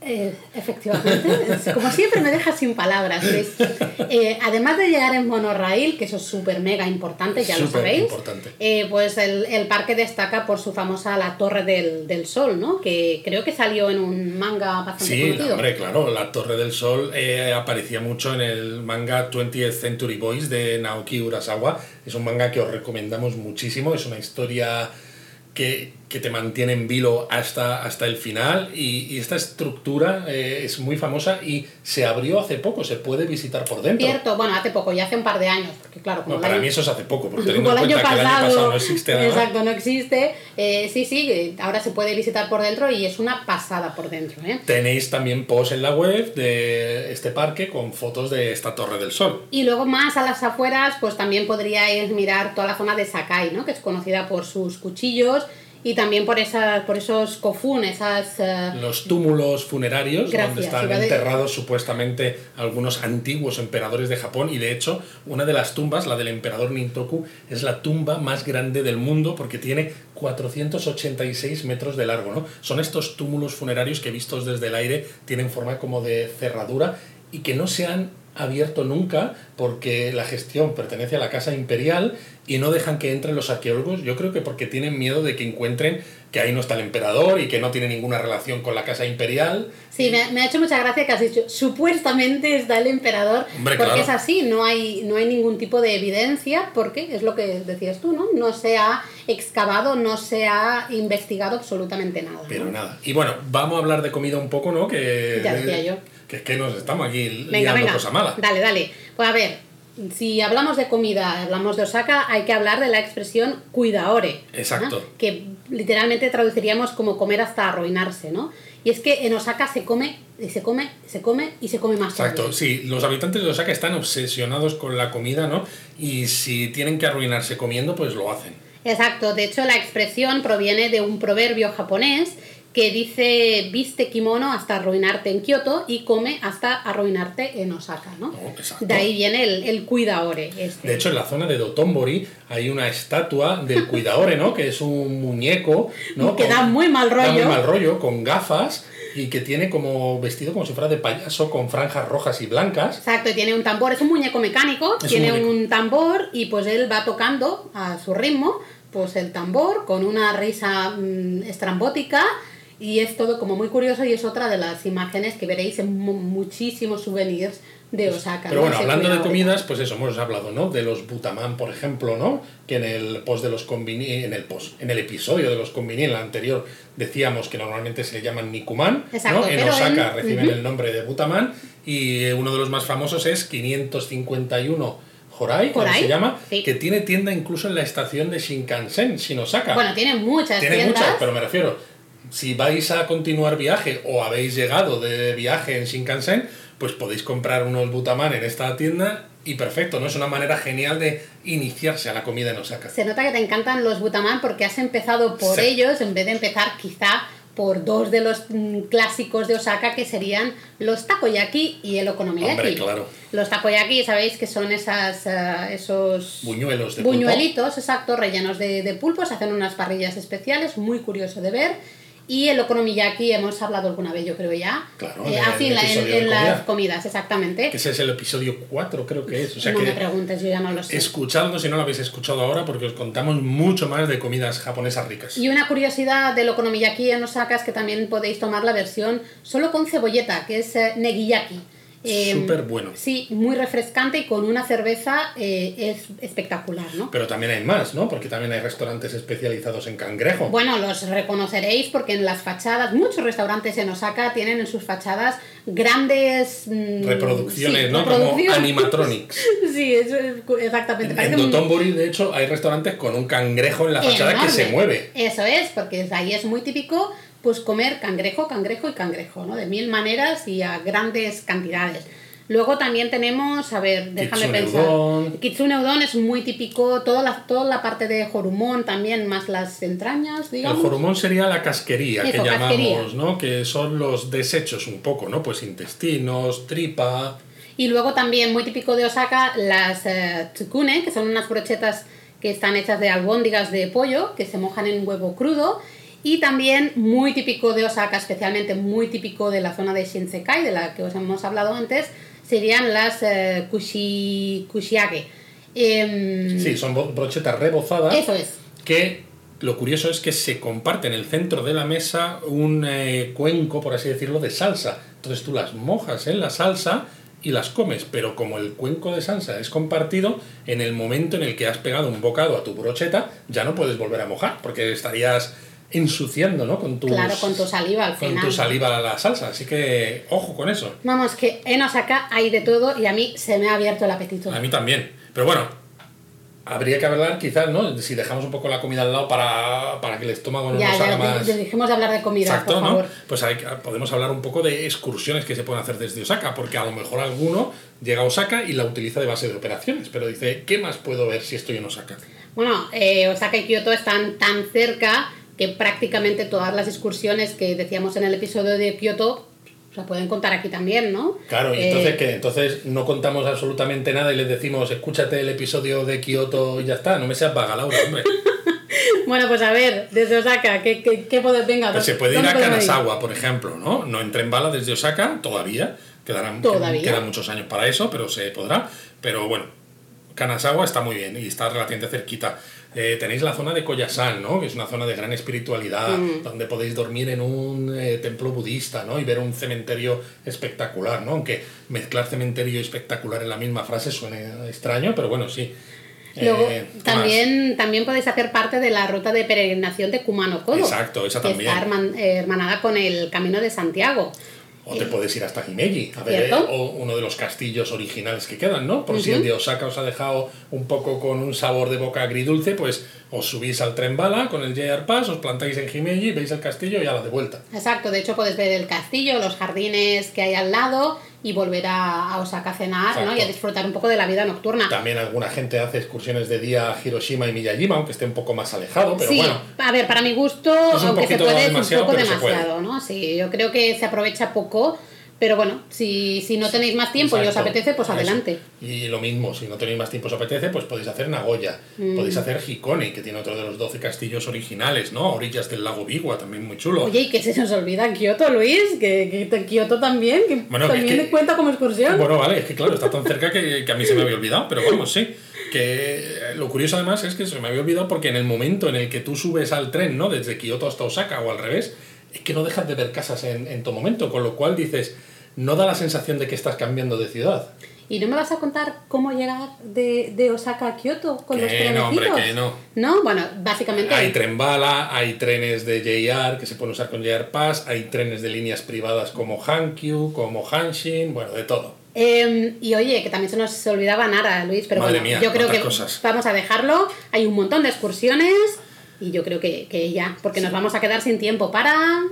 Eh, efectivamente, <laughs> como siempre me deja sin palabras. Eh, además de llegar en monorail, que eso es súper mega importante, ya lo sabéis, eh, pues el, el, parque destaca por su famosa La Torre del, del, Sol, ¿no? que creo que salió en un manga bastante sí, Sí, hombre, claro, La Torre del Sol aparecía mucho en el manga 20th Century Boys de Naoki Urasawa. Es un manga que os recomendamos muchísimo, es una historia que, que, te mantiene en vilo hasta, hasta el final y, y esta estructura eh, es muy famosa y se abrió hace poco, se puede visitar por dentro. Cierto, bueno, hace poco, ya hace un par de años, porque claro... Como para mí eso es hace poco, porque teniendo en cuenta que el año pasado no existe nada. Exacto, no existe. Eh, sí, sí, ahora se puede visitar por dentro y es una pasada por dentro. ¿eh? Tenéis también post en la web de este parque con fotos de esta Torre del Sol. Y luego más a las afueras, pues también podríais mirar toda la zona de Sakai, ¿no? que es conocida por sus cuchillos y también por, esa, por esos kofun, esas... Eh, Los túmulos funerarios donde están enterrados supuestamente algunos antiguos emperadores de Japón y de hecho una de las tumbas, la del emperador Nintoku, es la tumba más grande del mundo porque tiene 486 metros de largo. ¿no? Son estos túmulos funerarios que vistos desde el aire tienen forma como de cerradura y que no se han abierto nunca porque la gestión pertenece a la Casa Imperial y no dejan que entren los arqueólogos. Yo creo que porque tienen miedo de que encuentren que ahí no está el emperador y que no tiene ninguna relación con la Casa Imperial. Sí, me, ha hecho mucha gracia que has dicho, supuestamente está el emperador, porque es así, no hay, no hay ningún tipo de evidencia, porque es lo que decías tú, ¿no? No se ha excavado, no se ha investigado absolutamente nada. Pero nada. Y bueno, vamos a hablar de comida un poco, ¿no? Que, ya decía yo que es que nos estamos aquí venga, liando cosa mala. Dale, dale. Pues a ver, si hablamos de comida, hablamos de Osaka, hay que hablar de la expresión cuidaore. Exacto. Que literalmente traduciríamos como comer hasta arruinarse, ¿no? Y es que en Osaka se come y se come, se come y se come más. Exacto, sí. Los habitantes de Osaka están obsesionados con la comida, ¿no? Y si tienen que arruinarse comiendo, pues lo hacen. Exacto. De hecho, la expresión proviene de un proverbio japonés que dice viste kimono hasta arruinarte en Kioto y come hasta arruinarte en Osaka, ¿no? de ahí viene el, el cuidaore. Este. De hecho, en la zona de Dotonbori hay una estatua del cuidaore, ¿no? Que es un muñeco, ¿no? Que da muy mal rollo. Da muy mal rollo, con gafas y que tiene como vestido como si fuera de payaso con franjas rojas y blancas. Exacto, y tiene un tambor, es un muñeco mecánico, tiene un, tambor y pues él va tocando a su ritmo, pues el tambor con una risa mm, estrambótica y es todo como muy curioso y es otra de las imágenes que veréis en muchísimos souvenirs de Osaka. Pero bueno, hablando de comidas, pues eso, hemos hablado, ¿no? De los butaman, por ejemplo, ¿no? Que en el post de los en el post, en el episodio de los combini, en el anterior, decíamos que normalmente se llaman nikuman, ¿no? En Osaka reciben el nombre de butaman y uno de los más famosos es 551 Horai, como se llama, que tiene tienda incluso en la estación de Shinkansen, Shin Osaka. Bueno, tiene muchas tiene muchas, pero me refiero, si vais a continuar viaje o habéis llegado de viaje en Shinkansen, pues podéis comprar unos butaman en esta tienda y perfecto, ¿no? Es una manera genial de iniciarse a la comida en Osaka. Se nota que te encantan los butaman porque has empezado por ellos en vez de empezar quizá por dos de los mm, clásicos de Osaka que serían los takoyaki y el okonomiyaki. Hombre, claro. Los takoyaki, sabéis que son esas, eh, esos buñuelos de buñuelitos, exacto, rellenos de, de pulpo, se hacen unas parrillas especiales, muy curioso de ver y el okonomiyaki hemos hablado alguna vez, yo creo ya. Claro, eh, así en, las comidas, exactamente. Que ese es el episodio 4, creo que es. O sea no que me preguntes, yo ya no lo sé. Escuchadlo si no lo habéis escuchado ahora, porque os contamos mucho más de comidas japonesas ricas. Y una curiosidad del okonomiyaki en Osaka es que también podéis tomar la versión solo con cebolleta, que es eh, negiyaki. Em, Súper bueno. Sí, muy refrescante y con una cerveza eh, es espectacular, ¿no? Pero también hay más, ¿no? Porque también hay restaurantes especializados en cangrejo. Bueno, los reconoceréis porque en las fachadas, muchos restaurantes en Osaka tienen en sus fachadas grandes... Mm, Reproducciones, ¿no? Como animatronics. <laughs> sí, eso es, exactamente. En, en de hecho, hay restaurantes con un cangrejo en la fachada que se mueve. Eso es, porque ahí es muy típico pues comer cangrejo, cangrejo y cangrejo, ¿no? De mil maneras y a grandes cantidades. Luego también tenemos, a ver, déjame pensar. Kitsune udon es muy típico, toda la, toda la parte de jorumon también, más las entrañas, digamos. El jorumon sería la casquería que llamamos, ¿no? Que son los desechos un poco, ¿no? Pues intestinos, tripa. Y luego también muy típico de Osaka, las uh, tsukune, que son unas brochetas que están hechas de albóndigas de pollo, que se mojan en huevo crudo Y también muy típico de Osaka, especialmente muy típico de la zona de Shinsekai, de la que os hemos hablado antes, serían las eh, kushi, kushiage. Em, Sí, son brochetas rebozadas. Eso es. Que lo curioso es que se comparte en el centro de la mesa un eh, cuenco, por así decirlo, de salsa. Entonces tú las mojas en la salsa y las comes, pero como el cuenco de salsa es compartido, en el momento en el que has pegado un bocado a tu brocheta, ya no puedes volver a mojar, porque estarías ensuciando, ¿no? Con tu, Claro, con tu saliva al con final. tu saliva la salsa. Así que, ojo con eso. Vamos, que en Osaka hay de todo y a mí se me ha abierto el apetito. A mí también. Pero bueno, habría que hablar quizás, ¿no? Si dejamos un poco la comida al lado para, para que el estómago no Ya, nos haga ya, más... de- dejemos de hablar de comida, Exacto, por ¿no? favor. Pues hay, podemos hablar un poco de excursiones que se pueden hacer desde Osaka, porque a lo mejor alguno llega a Osaka y la utiliza de base de operaciones, pero dice, ¿qué más puedo ver si estoy en Osaka? Bueno, eh, Osaka y Kioto están tan cerca que prácticamente todas las excursiones que decíamos en el episodio de Kioto se pueden contar aquí también, ¿no? Claro, y Eh, entonces que entonces no contamos absolutamente nada y les decimos, escúchate el episodio de Kioto y ya está, no me seas vaga, Laura, hombre. <laughs> Bueno, pues a ver, desde Osaka, ¿qué, qué, qué puede- venga, Pues se puede ir ¿dónde a ir? Kanazawa, por ejemplo, ¿no? No en tren bala desde Osaka, todavía. Quedarán, Todavía. Quedan muchos años para eso, pero se podrá. Pero bueno, Kanazawa está muy bien y está relativamente cerquita. Eh, tenéis la zona de Koyasan, ¿no? Que es una zona de gran espiritualidad, Mm. donde podéis dormir en un eh, templo budista, ¿no? Y ver un cementerio espectacular, ¿no? Aunque mezclar cementerio y espectacular en la misma frase suene extraño, pero bueno, sí. Luego, Eh, ¿qué más? también, también podéis hacer parte de la ruta de peregrinación de Kumano Kodo. Exacto, esa que también. está herman- eh, hermanada con el Camino de Santiago. O te puedes ir hasta Himeji, a ver, eh, o uno de los castillos originales que quedan, ¿no? Por si el de Osaka os ha dejado un poco con un sabor de boca agridulce, pues os subís al tren bala con el JR Pass, os plantáis en Himeji, veis el castillo y a la de vuelta. Exacto, de hecho puedes ver el castillo, los jardines que hay al lado y volver a, a Osaka a cenar ¿no? Y a disfrutar un poco de la vida nocturna. También alguna gente hace excursiones de día a Hiroshima y Miyajima, aunque esté un poco más alejado, pero sí, bueno. a ver, para mi gusto, aunque se puede, es un poco demasiado, ¿no? Sí, yo creo que se aprovecha poco, pero bueno, si, si no tenéis más tiempo y os apetece, pues Eso. adelante. Y lo mismo, si no tenéis más tiempo os apetece, pues podéis hacer Nagoya, Mm. podéis hacer Hikone, que tiene otro de los 12 castillos originales, ¿no? A orillas del lago Biwa, también muy chulo. Oye, y que se nos olvida Kioto, Luis, que, que Kioto también, que Bueno, también es que- cuenta como excursión. Bueno, vale, es que claro, está tan cerca que, que a mí se me había olvidado, pero vamos, sí. Que eh, lo curioso además es que se me había olvidado porque en el momento en el que tú subes al tren, ¿no? Desde Kioto hasta Osaka o al revés, es que no dejas de ver casas en, en todo momento, con lo cual dices, no da la sensación de que estás cambiando de ciudad. ¿Y no me vas a contar cómo llegar de, de Osaka a Kioto con los trenecitos? no, hombre, que no. No, bueno, básicamente... Hay tren bala, hay trenes de JR que se pueden usar con JR Pass, hay trenes de líneas privadas como Hankyu, como Hanshin, bueno, de todo. Eh, y oye, que también se nos olvidaba Nara, Luis, pero Madre bueno, mía, yo creo que cosas. vamos a dejarlo. Hay un montón de excursiones y yo creo que, que ya, porque nos vamos a quedar sin tiempo para...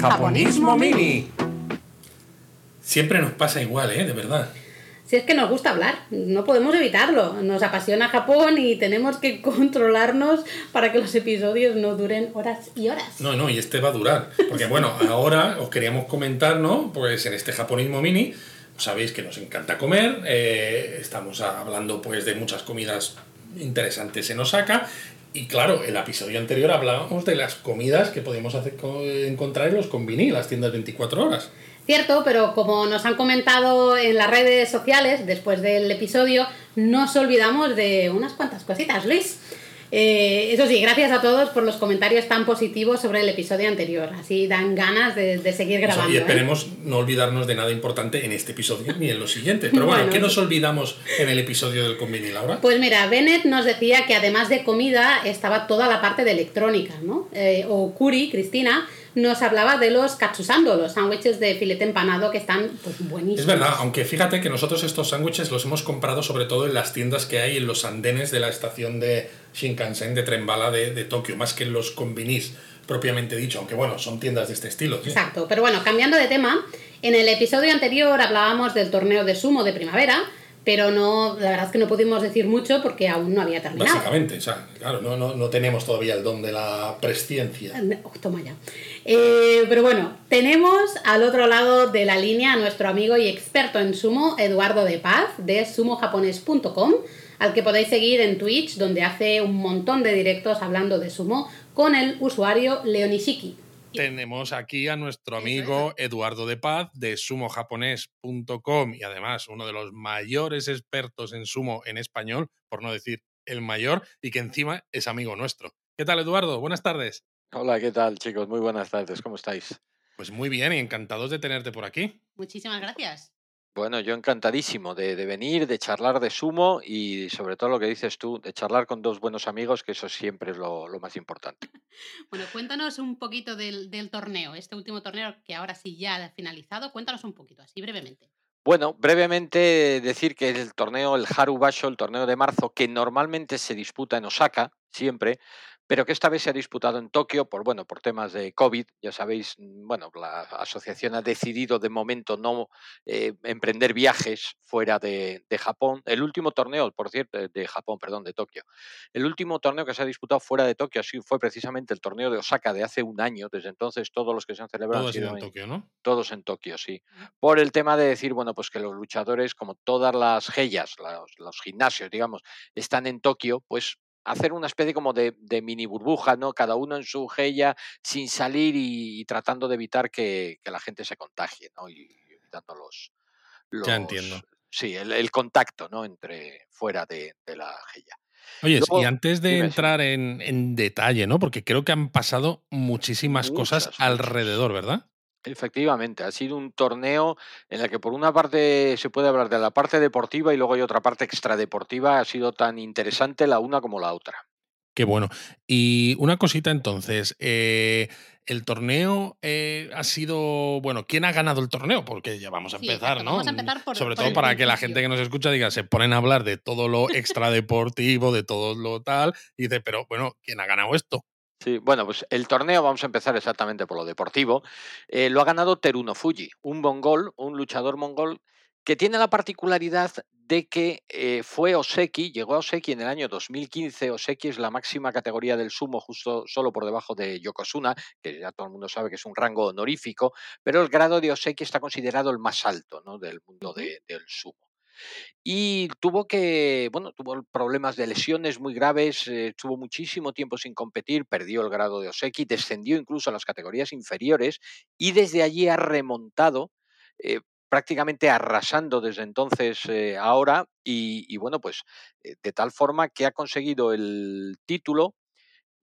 Japonismo Mini. Siempre nos pasa igual, ¿eh? De verdad. Si es que nos gusta hablar, no podemos evitarlo. Nos apasiona Japón y tenemos que controlarnos para que los episodios no duren horas y horas. No, no, y este va a durar. Porque bueno, <laughs> ahora os queríamos comentar, ¿no? Pues en este japonismo mini, sabéis que nos encanta comer, eh, estamos hablando pues de muchas comidas interesantes en Osaka. Y claro, el episodio anterior hablábamos de las comidas que podíamos hacer, co- encontrar en los convini, las tiendas 24 horas. Cierto, pero como nos han comentado en las redes sociales después del episodio, nos olvidamos de unas cuantas cositas, Luis. Eh, eso sí, gracias a todos por los comentarios tan positivos sobre el episodio anterior. Así dan ganas de, de seguir grabando. y ¿eh? esperemos no olvidarnos de nada importante en este episodio ni en los siguientes. Pero bueno, <laughs> Bueno. ¿qué nos olvidamos en el episodio del convini, Laura? Pues mira, Bennett nos decía que además de comida estaba toda la parte de electrónica, ¿no? Eh, o Curi, Cristina, nos hablaba de los katsusando, los sándwiches de filete empanado que están pues buenísimos. Es verdad, aunque fíjate que nosotros estos sándwiches los hemos comprado sobre todo en las tiendas que hay en los andenes de la estación de Shinkansen de tren bala de, de Tokio, más que los convinis propiamente dicho, aunque bueno, son tiendas de este estilo. ¿sí? Exacto, pero bueno, cambiando de tema, en el episodio anterior hablábamos del torneo de sumo de primavera, pero no, la verdad es que no pudimos decir mucho porque aún no había terminado. Básicamente, o sea, claro, no, no, no tenemos todavía el don de la presciencia. Oh, toma ya. Eh, pero bueno, tenemos al otro lado de la línea a nuestro amigo y experto en sumo, Eduardo de Paz, de sumojapones.com, al que podéis seguir en Twitch, donde hace un montón de directos hablando de sumo con el usuario Leonishiki. Tenemos aquí a nuestro amigo Eduardo de Paz de sumojaponés.com y además uno de los mayores expertos en sumo en español, por no decir el mayor, y que encima es amigo nuestro. ¿Qué tal, Eduardo? Buenas tardes. Hola, ¿qué tal, chicos? Muy buenas tardes. ¿Cómo estáis? Pues muy bien y encantados de tenerte por aquí. Muchísimas gracias. Bueno, yo encantadísimo de, venir, de charlar de sumo y sobre todo lo que dices tú, de charlar con dos buenos amigos, que eso siempre es lo, más importante. <laughs> Bueno, cuéntanos un poquito del, torneo, este último torneo que ahora sí ya ha finalizado, cuéntanos un poquito, así brevemente. Bueno, brevemente decir que el torneo, el Haru Basho, el torneo de marzo, que normalmente se disputa en Osaka, siempre, pero que esta vez se ha disputado en Tokio por, bueno, por temas de COVID. Ya sabéis, mm, bueno, la asociación ha decidido de momento no eh, emprender viajes fuera de, Japón. El último torneo, por cierto, de Japón, perdón, de Tokio. El último torneo que se ha disputado fuera de Tokio así fue precisamente el torneo de Osaka de hace un año. Desde entonces todos los que se han celebrado todos en Tokio, ¿no? Todos en Tokio, sí. Por el tema de decir, bueno, pues que los luchadores, como todas las gellas, los gimnasios, digamos, están en Tokio, pues hacer una especie como de, mini burbuja, ¿no? Cada uno en su gella, sin salir y, tratando de evitar que, la gente se contagie, ¿no? Y, evitando los, Ya entiendo. Sí, el, contacto, ¿no? Entre fuera de, la gella. Oye, y antes de entrar en, detalle, ¿no? Porque creo que han pasado muchísimas cosas alrededor, ¿verdad? Efectivamente, ha sido un torneo en el que por una parte se puede hablar de la parte deportiva y luego hay otra parte extradeportiva. Ha sido tan interesante la una como la otra. Qué bueno. Y una cosita entonces, eh, el torneo eh, ha sido, bueno, ¿quién ha ganado el torneo? Porque ya vamos a empezar, ¿no? Vamos a empezar por, Sobre todo para que la gente que nos escucha diga, se ponen a hablar de todo lo <laughs> extradeportivo, de todo lo tal, y dice, pero bueno, ¿quién ha ganado esto? Sí, bueno, pues el torneo, vamos a empezar exactamente por lo deportivo, eh, lo ha ganado Teruno Fuji, un mongol, un luchador mongol que tiene la particularidad de que eh, fue Oseki, llegó a Oseki en el año 2015. Oseki es la máxima categoría del sumo, justo solo por debajo de Yokozuna, que ya todo el mundo sabe que es un rango honorífico, pero el grado de Oseki está considerado el más alto ¿no? del mundo del sumo. Y tuvo que, bueno, tuvo problemas de lesiones muy graves, eh, estuvo muchísimo tiempo sin competir, perdió el grado de Oseki, descendió incluso a las categorías inferiores y desde allí ha remontado, eh, prácticamente arrasando desde entonces eh, ahora y, y, bueno, pues de tal forma que ha conseguido el título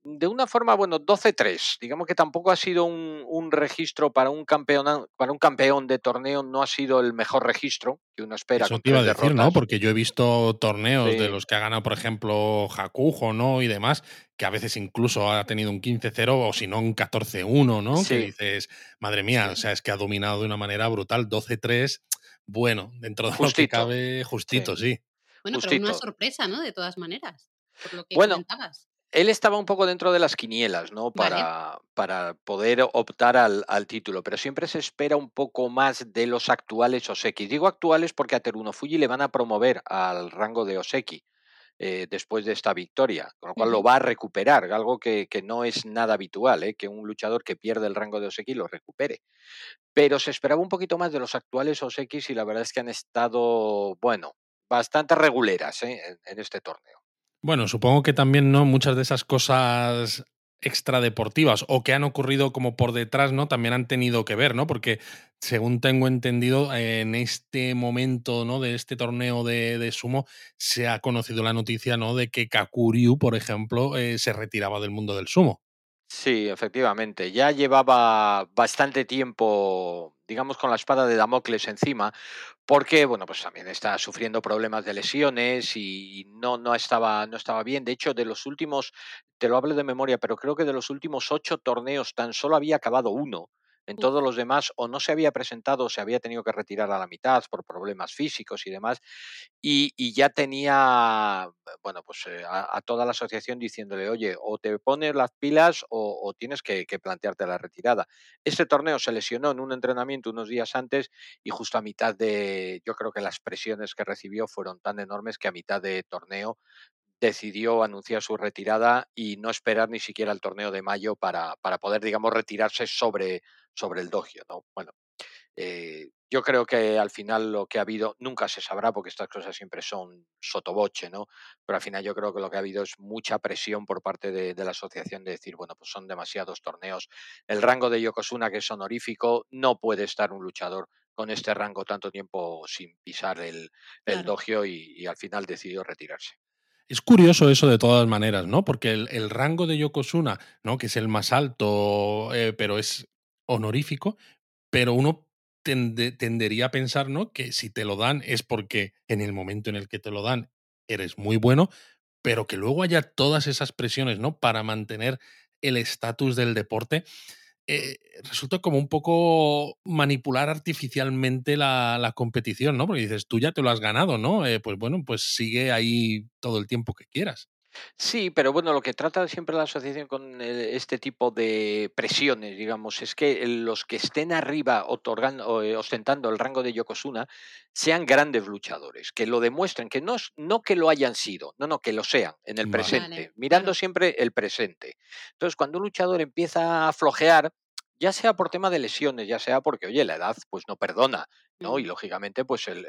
de una forma, bueno, 12-3. Digamos que tampoco ha sido un, registro para un campeón para un campeón de torneo, no ha sido el mejor registro que uno espera. Eso te iba a decir, ¿no? Porque yo he visto torneos de los que ha ganado, por ejemplo, Hakujo, ¿no? Y demás, que a veces incluso ha tenido un 15-0 o si no un 14-1, ¿no? Que dices, madre mía, o sea, es que ha dominado de una manera brutal. 12-3, bueno, dentro de lo que cabe, justito, sí. Bueno, pero una sorpresa, ¿no? De todas maneras, por lo que bueno, comentabas él estaba un poco dentro de las quinielas, ¿no? Para, para poder optar al, título, pero siempre se espera un poco más de los actuales Oseki. Digo actuales porque a Teruno Fuji le van a promover al rango de Oseki eh, después de esta victoria, con lo cual lo va a recuperar, algo que, no es nada habitual, ¿eh? que un luchador que pierde el rango de Oseki lo recupere. Pero se esperaba un poquito más de los actuales Osekis y la verdad es que han estado, bueno, bastante reguleras ¿eh? en este torneo. Bueno, supongo que también, ¿no? Muchas de esas cosas extradeportivas o que han ocurrido como por detrás, ¿no? También han tenido que ver, ¿no? Porque según tengo entendido, en este momento, ¿no? De este torneo de, sumo, se ha conocido la noticia, ¿no? De que Kakuryu, por ejemplo, eh, se retiraba del mundo del sumo. Sí, efectivamente. Ya llevaba bastante tiempo, digamos, con la espada de Damocles encima, porque, bueno, pues también está sufriendo problemas de lesiones y no, no, estaba, no estaba bien. De hecho, de los últimos, te lo hablo de memoria, pero creo que de los últimos ocho torneos tan solo había acabado uno. En todos los demás o no se había presentado o se había tenido que retirar a la mitad por problemas físicos y demás. Y, ya tenía, bueno, pues eh, a, toda la asociación diciéndole, oye, o te pones las pilas o, tienes que, plantearte la retirada. Este torneo se lesionó en un entrenamiento unos días antes y justo a mitad de, yo creo que las presiones que recibió fueron tan enormes que a mitad de torneo decidió anunciar su retirada y no esperar ni siquiera el torneo de mayo para, para poder, digamos, retirarse sobre, sobre el dogio. ¿no? Bueno, eh, yo creo que al final lo que ha habido, nunca se sabrá porque estas cosas siempre son sotoboche, ¿no? Pero al final yo creo que lo que ha habido es mucha presión por parte de, la asociación de decir, bueno, pues son demasiados torneos. El rango de Yokozuna, que es honorífico, no puede estar un luchador con este rango tanto tiempo sin pisar el, el dogio y al final decidió retirarse. Es curioso eso de todas maneras, ¿no? Porque el, rango de Yokozuna, ¿no? Que es el más alto, eh, pero es honorífico, pero uno tendería a pensar, ¿no? Que si te lo dan es porque en el momento en el que te lo dan eres muy bueno, pero que luego haya todas esas presiones, ¿no? Para mantener el estatus del deporte. Eh, resulta como un poco manipular artificialmente la, competición, ¿no? Porque dices, tú ya te lo has ganado, ¿no? Eh, pues bueno, pues sigue ahí todo el tiempo que quieras. Sí, pero bueno, lo que trata siempre la asociación con eh, este tipo de presiones, digamos, es que los que estén arriba otorgando, ostentando el rango de Yokozuna sean grandes luchadores, que lo demuestren, que no, no que lo hayan sido, no, no, que lo sean en el presente, mirando siempre el presente. Entonces, cuando un luchador empieza a flojear, ya sea por tema de lesiones, ya sea porque, oye, la edad pues no perdona, ¿no? Y lógicamente, pues el,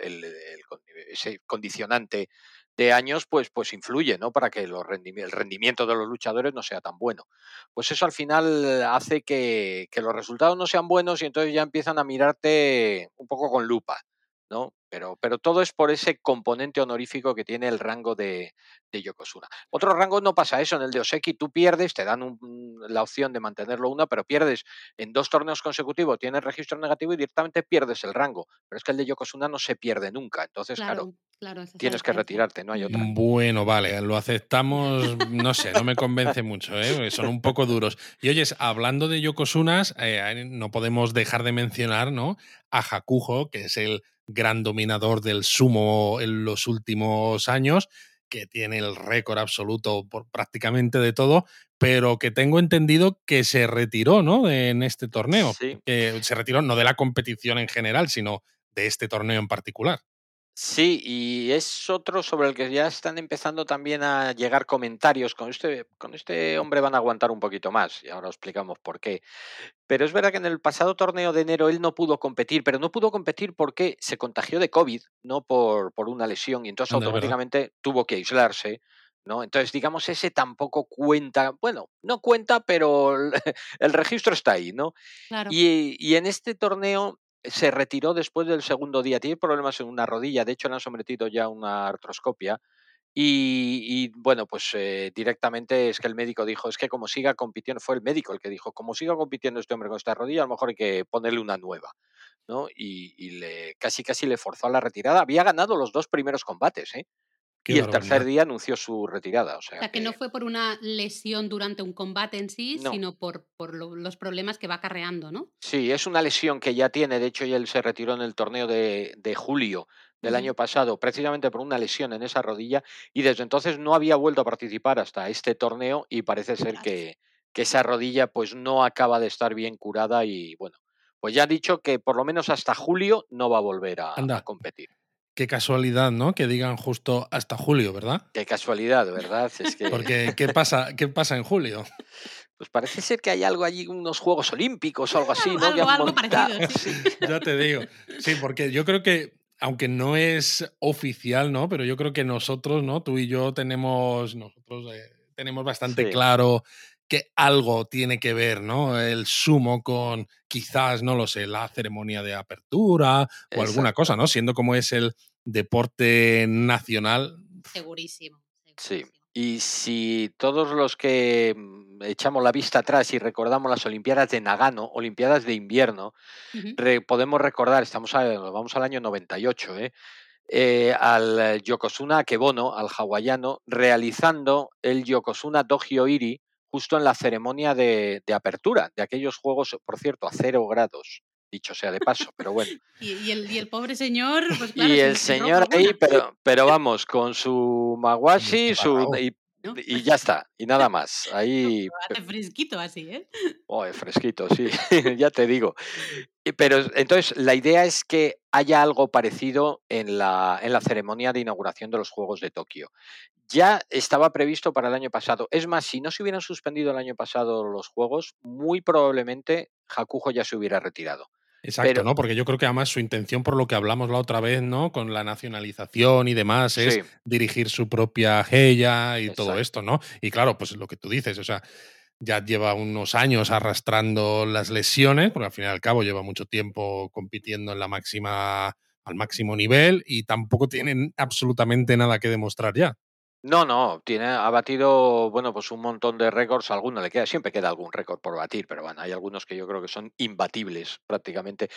ese condicionante de años, pues, pues influye, ¿no? Para que los el rendimiento de los luchadores no sea tan bueno. Pues eso al final hace que, que los resultados no sean buenos y entonces ya empiezan a mirarte un poco con lupa. ¿No? Pero, pero todo es por ese componente honorífico que tiene el rango de, de Yokozuna. Otro rango no pasa eso, en el de Oseki tú pierdes, te dan la opción de mantenerlo una, pero pierdes en dos torneos consecutivos, tienes registro negativo y directamente pierdes el rango. Pero es que el de Yokozuna no se pierde nunca, entonces claro, tienes que retirarte, no hay otra. Bueno, vale, lo aceptamos, no sé, no me convence mucho, ¿eh? son un poco duros. Y oyes, hablando de Yokozunas, eh, no podemos dejar de mencionar ¿no? a Hakujo, que es el gran dominador del sumo en los últimos años, que tiene el récord absoluto por prácticamente de todo, pero que tengo entendido que se retiró, ¿no? En este torneo. Se retiró no de la competición en general, sino de este torneo en particular. Sí, y es otro sobre el que ya están empezando también a llegar comentarios. Con este, con este hombre van a aguantar un poquito más, y ahora explicamos por qué. Pero es verdad que en el pasado torneo de enero él no pudo competir, pero no pudo competir porque se contagió de COVID, no por, por una lesión, y entonces automáticamente tuvo que aislarse. ¿no? Entonces, digamos, ese tampoco cuenta, bueno, no cuenta, pero el, <laughs> registro está ahí, ¿no? Y, y, en este torneo se retiró después del segundo día. Tiene problemas en una rodilla, de hecho le han sometido ya una artroscopia. Y, bueno, pues eh, directamente es que el médico dijo, es que como siga compitiendo, fue el médico el que dijo, como siga compitiendo este hombre con esta rodilla, a lo mejor hay que ponerle una nueva. ¿no? Y, le, casi casi le forzó a la retirada. Había ganado los dos primeros combates, ¿eh? Y el tercer día anunció su retirada. O sea, que, no fue por una lesión durante un combate en sí, sino por, por los problemas que va acarreando, ¿no? Sí, es una lesión que ya tiene. De hecho, él se retiró en el torneo de, de julio del año pasado, precisamente por una lesión en esa rodilla, y desde entonces no había vuelto a participar hasta este torneo y parece ser que, que esa rodilla pues no acaba de estar bien curada y bueno, pues ya ha dicho que por lo menos hasta julio no va a volver a competir. Qué casualidad, ¿no? Que digan justo hasta julio, ¿verdad? Qué casualidad, ¿verdad? Es que... Porque, ¿qué pasa, ¿qué pasa en julio? <laughs> Pues parece ser que hay algo allí, unos Juegos Olímpicos o algo así, ¿no? Algo, parecido, sí. <laughs> Ya te digo. Sí, porque yo creo que, aunque no es oficial, ¿no? Pero yo creo que nosotros, ¿no? Tú y yo tenemos, nosotros eh, tenemos bastante claro que algo tiene que ver, ¿no? El sumo con quizás, no lo sé, la ceremonia de apertura o alguna cosa, ¿no? Siendo como es el deporte nacional. Segurísimo. Sí. Y si todos los que mm, echamos la vista atrás y recordamos las Olimpiadas de Nagano, Olimpiadas de invierno, podemos recordar, estamos vamos al año 98, ¿eh? Eh, al Yokozuna Akebono, al hawaiano, realizando el Yokozuna Dogyo Iri, justo en la ceremonia de, de apertura de aquellos juegos, por cierto, a cero grados dicho sea de paso, pero bueno. <laughs> y, el, y, el, pobre señor, pues <laughs> claro, Y el señor ahí, pero, pero vamos, con su <laughs> maguashi su, y, y, ya está, y nada más. Ahí. hace fresquito así, ¿eh? Oh, fresquito, sí, ya te digo. Pero entonces la idea es que haya algo parecido en la, en la ceremonia de inauguración de los Juegos de Tokio. Ya estaba previsto para el año pasado. Es más, si no se hubieran suspendido el año pasado los Juegos, muy probablemente Hakujo ya se hubiera retirado. Exacto, ¿no? Porque yo creo que además su intención, por lo que hablamos la otra vez, ¿no? Con la nacionalización y demás, es dirigir su propia Heya y todo esto, ¿no? Y claro, pues lo que tú dices, o sea, ya lleva unos años arrastrando las lesiones, porque al fin y al cabo lleva mucho tiempo compitiendo en la máxima, al máximo nivel, y tampoco tienen absolutamente nada que demostrar ya. No, no, tiene, ha batido, bueno, pues un montón de récords, alguno le queda, siempre queda algún récord por batir, pero bueno, hay algunos que yo creo que son imbatibles prácticamente,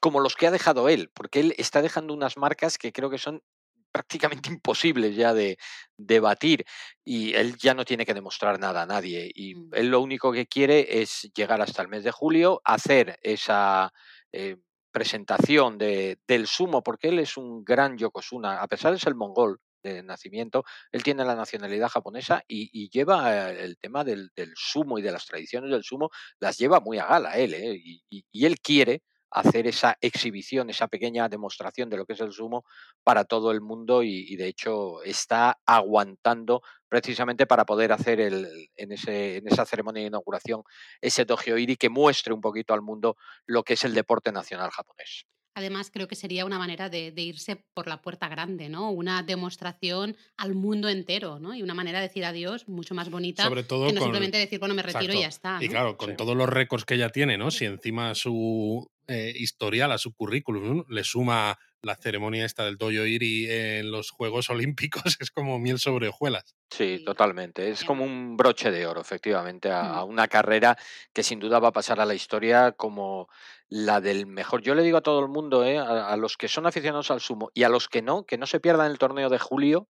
como los que ha dejado él, porque él está dejando unas marcas que creo que son prácticamente <laughs> imposibles ya de, de batir y él ya no tiene que demostrar nada a nadie y mm. él lo único que quiere es llegar hasta el mes de julio, hacer esa... Eh, presentación de, del sumo, porque él es un gran Yokozuna, a pesar de ser mongol, de nacimiento, él tiene la nacionalidad japonesa y, lleva eh, el tema del, sumo y de las tradiciones del sumo, las lleva muy a gala él, ¿eh? y, él quiere hacer esa exhibición, esa pequeña demostración de lo que es el sumo para todo el mundo y, de hecho está aguantando precisamente para poder hacer el, en, ese, en esa ceremonia de inauguración ese Dojo Iri que muestre un poquito al mundo lo que es el deporte nacional japonés. Además, creo que sería una manera de, irse por la puerta grande, ¿no? Una demostración al mundo entero, ¿no? Y una manera de decir adiós mucho más bonita Sobre todo que no simplemente decir, bueno, me retiro y ya está. Y claro, con todos los récords que ella tiene, ¿no? Si encima su eh, historial, a su currículum, le suma la ceremonia esta del Dojo Iri en los Juegos Olímpicos, <laughs> es como miel sobre hojuelas. Sí, totalmente. Es como un broche de oro, efectivamente, a, una carrera que sin duda va a pasar a la historia como la del mejor. Yo le digo a todo el mundo, ¿eh? a, los que son aficionados al sumo y a los que no, que no se pierdan el torneo de julio,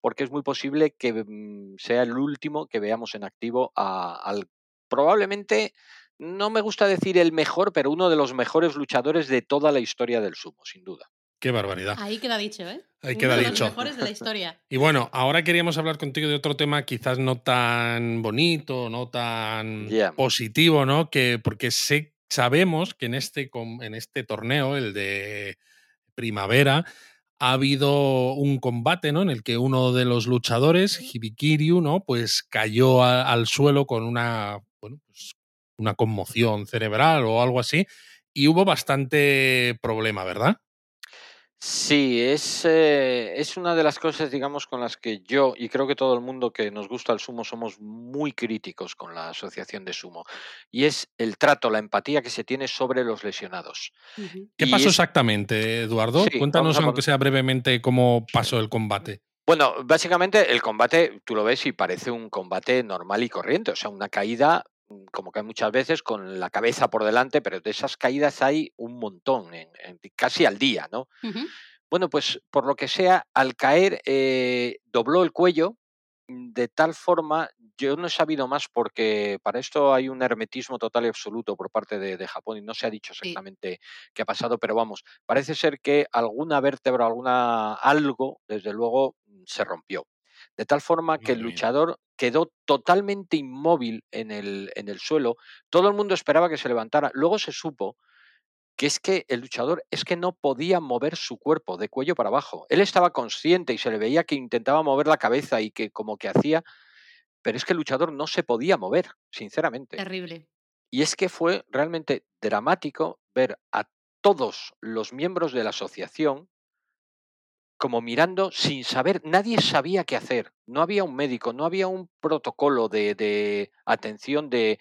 porque es muy posible que mm, sea el último que veamos en activo al probablemente, no me gusta decir el mejor, pero uno de los mejores luchadores de toda la historia del sumo, sin duda. Qué barbaridad. Ahí queda dicho, ¿eh? Ahí queda de dicho. Los mejores de la historia. Y bueno, ahora queríamos hablar contigo de otro tema quizás no tan bonito, no tan positivo, ¿no? Que porque sé, sabemos que en este, en este torneo, el de primavera, ha habido un combate, ¿no? En el que uno de los luchadores, Hibikiryu, ¿no? Pues cayó al suelo con una, bueno, pues una conmoción cerebral o algo así. Y hubo bastante problema, ¿verdad? Sí, es, eh, es una de las cosas, digamos, con las que yo y creo que todo el mundo que nos gusta el sumo somos muy críticos con la asociación de sumo. Y es el trato, la empatía que se tiene sobre los lesionados. ¿Qué pasó exactamente, Eduardo? Cuéntanos, aunque sea brevemente, cómo pasó el combate. Bueno, básicamente el combate, tú lo ves y parece un combate normal y corriente, o sea, una caída como que muchas veces con la cabeza por delante, pero de esas caídas hay un montón, en, casi al día, ¿no? Bueno, pues por lo que sea, al caer eh, dobló el cuello mm, de tal forma, yo no he sabido más porque para esto hay un hermetismo total y absoluto por parte de, Japón y no se ha dicho exactamente qué ha pasado, pero vamos, parece ser que alguna vértebra, alguna algo, desde luego, mm, se rompió. De tal forma que el luchador quedó totalmente inmóvil en el, en el suelo. Todo el mundo esperaba que se levantara. Luego se supo que es que el luchador es que no podía mover su cuerpo de cuello para abajo. Él estaba consciente y se le veía que intentaba mover la cabeza y que como que hacía, pero es que el luchador no se podía mover, sinceramente. Terrible. Y es que fue realmente dramático ver a todos los miembros de la asociación como mirando sin saber, nadie sabía qué hacer, no había un médico, no había un protocolo de, de atención de,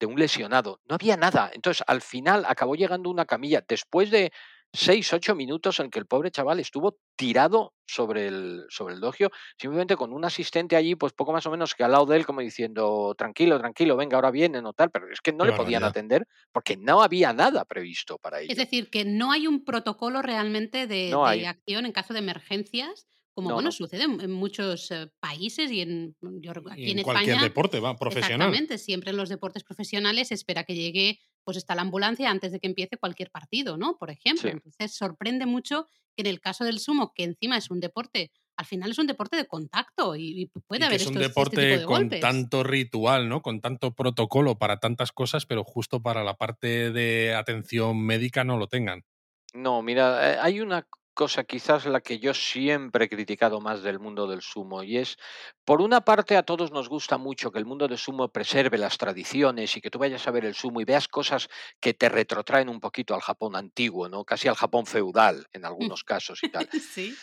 de un lesionado. No había nada. Entonces, al final acabó llegando una camilla. Después de seis, ocho minutos en que el pobre chaval estuvo tirado sobre el, sobre el dogio, simplemente con un asistente allí, pues poco más o menos que al lado de él, como diciendo, tranquilo, tranquilo, venga, ahora viene o tal, pero es que no le podían atender porque no había nada previsto para ello. Es decir, que no hay un protocolo realmente de, acción en caso de emergencias como bueno, sucede en muchos eh, países y en, yo, aquí en, cualquier deporte va, profesional. Exactamente, siempre en los deportes profesionales se espera que llegue, pues está la ambulancia antes de que empiece cualquier partido, ¿no? Por ejemplo. Entonces sorprende mucho que en el caso del sumo, que encima es un deporte, al final es un deporte de contacto y, puede haber es un este deporte con tanto ritual, ¿no? Con tanto protocolo para tantas cosas, pero justo para la parte de atención médica no lo tengan. No, mira, eh, hay una cosa quizás la que yo siempre he criticado más del mundo del sumo y es, por una parte a todos nos gusta mucho que el mundo del sumo preserve las tradiciones y que tú vayas a ver el sumo y veas cosas que te retrotraen un poquito al Japón antiguo, ¿no? casi al Japón feudal en algunos casos y tal. <laughs> Sí.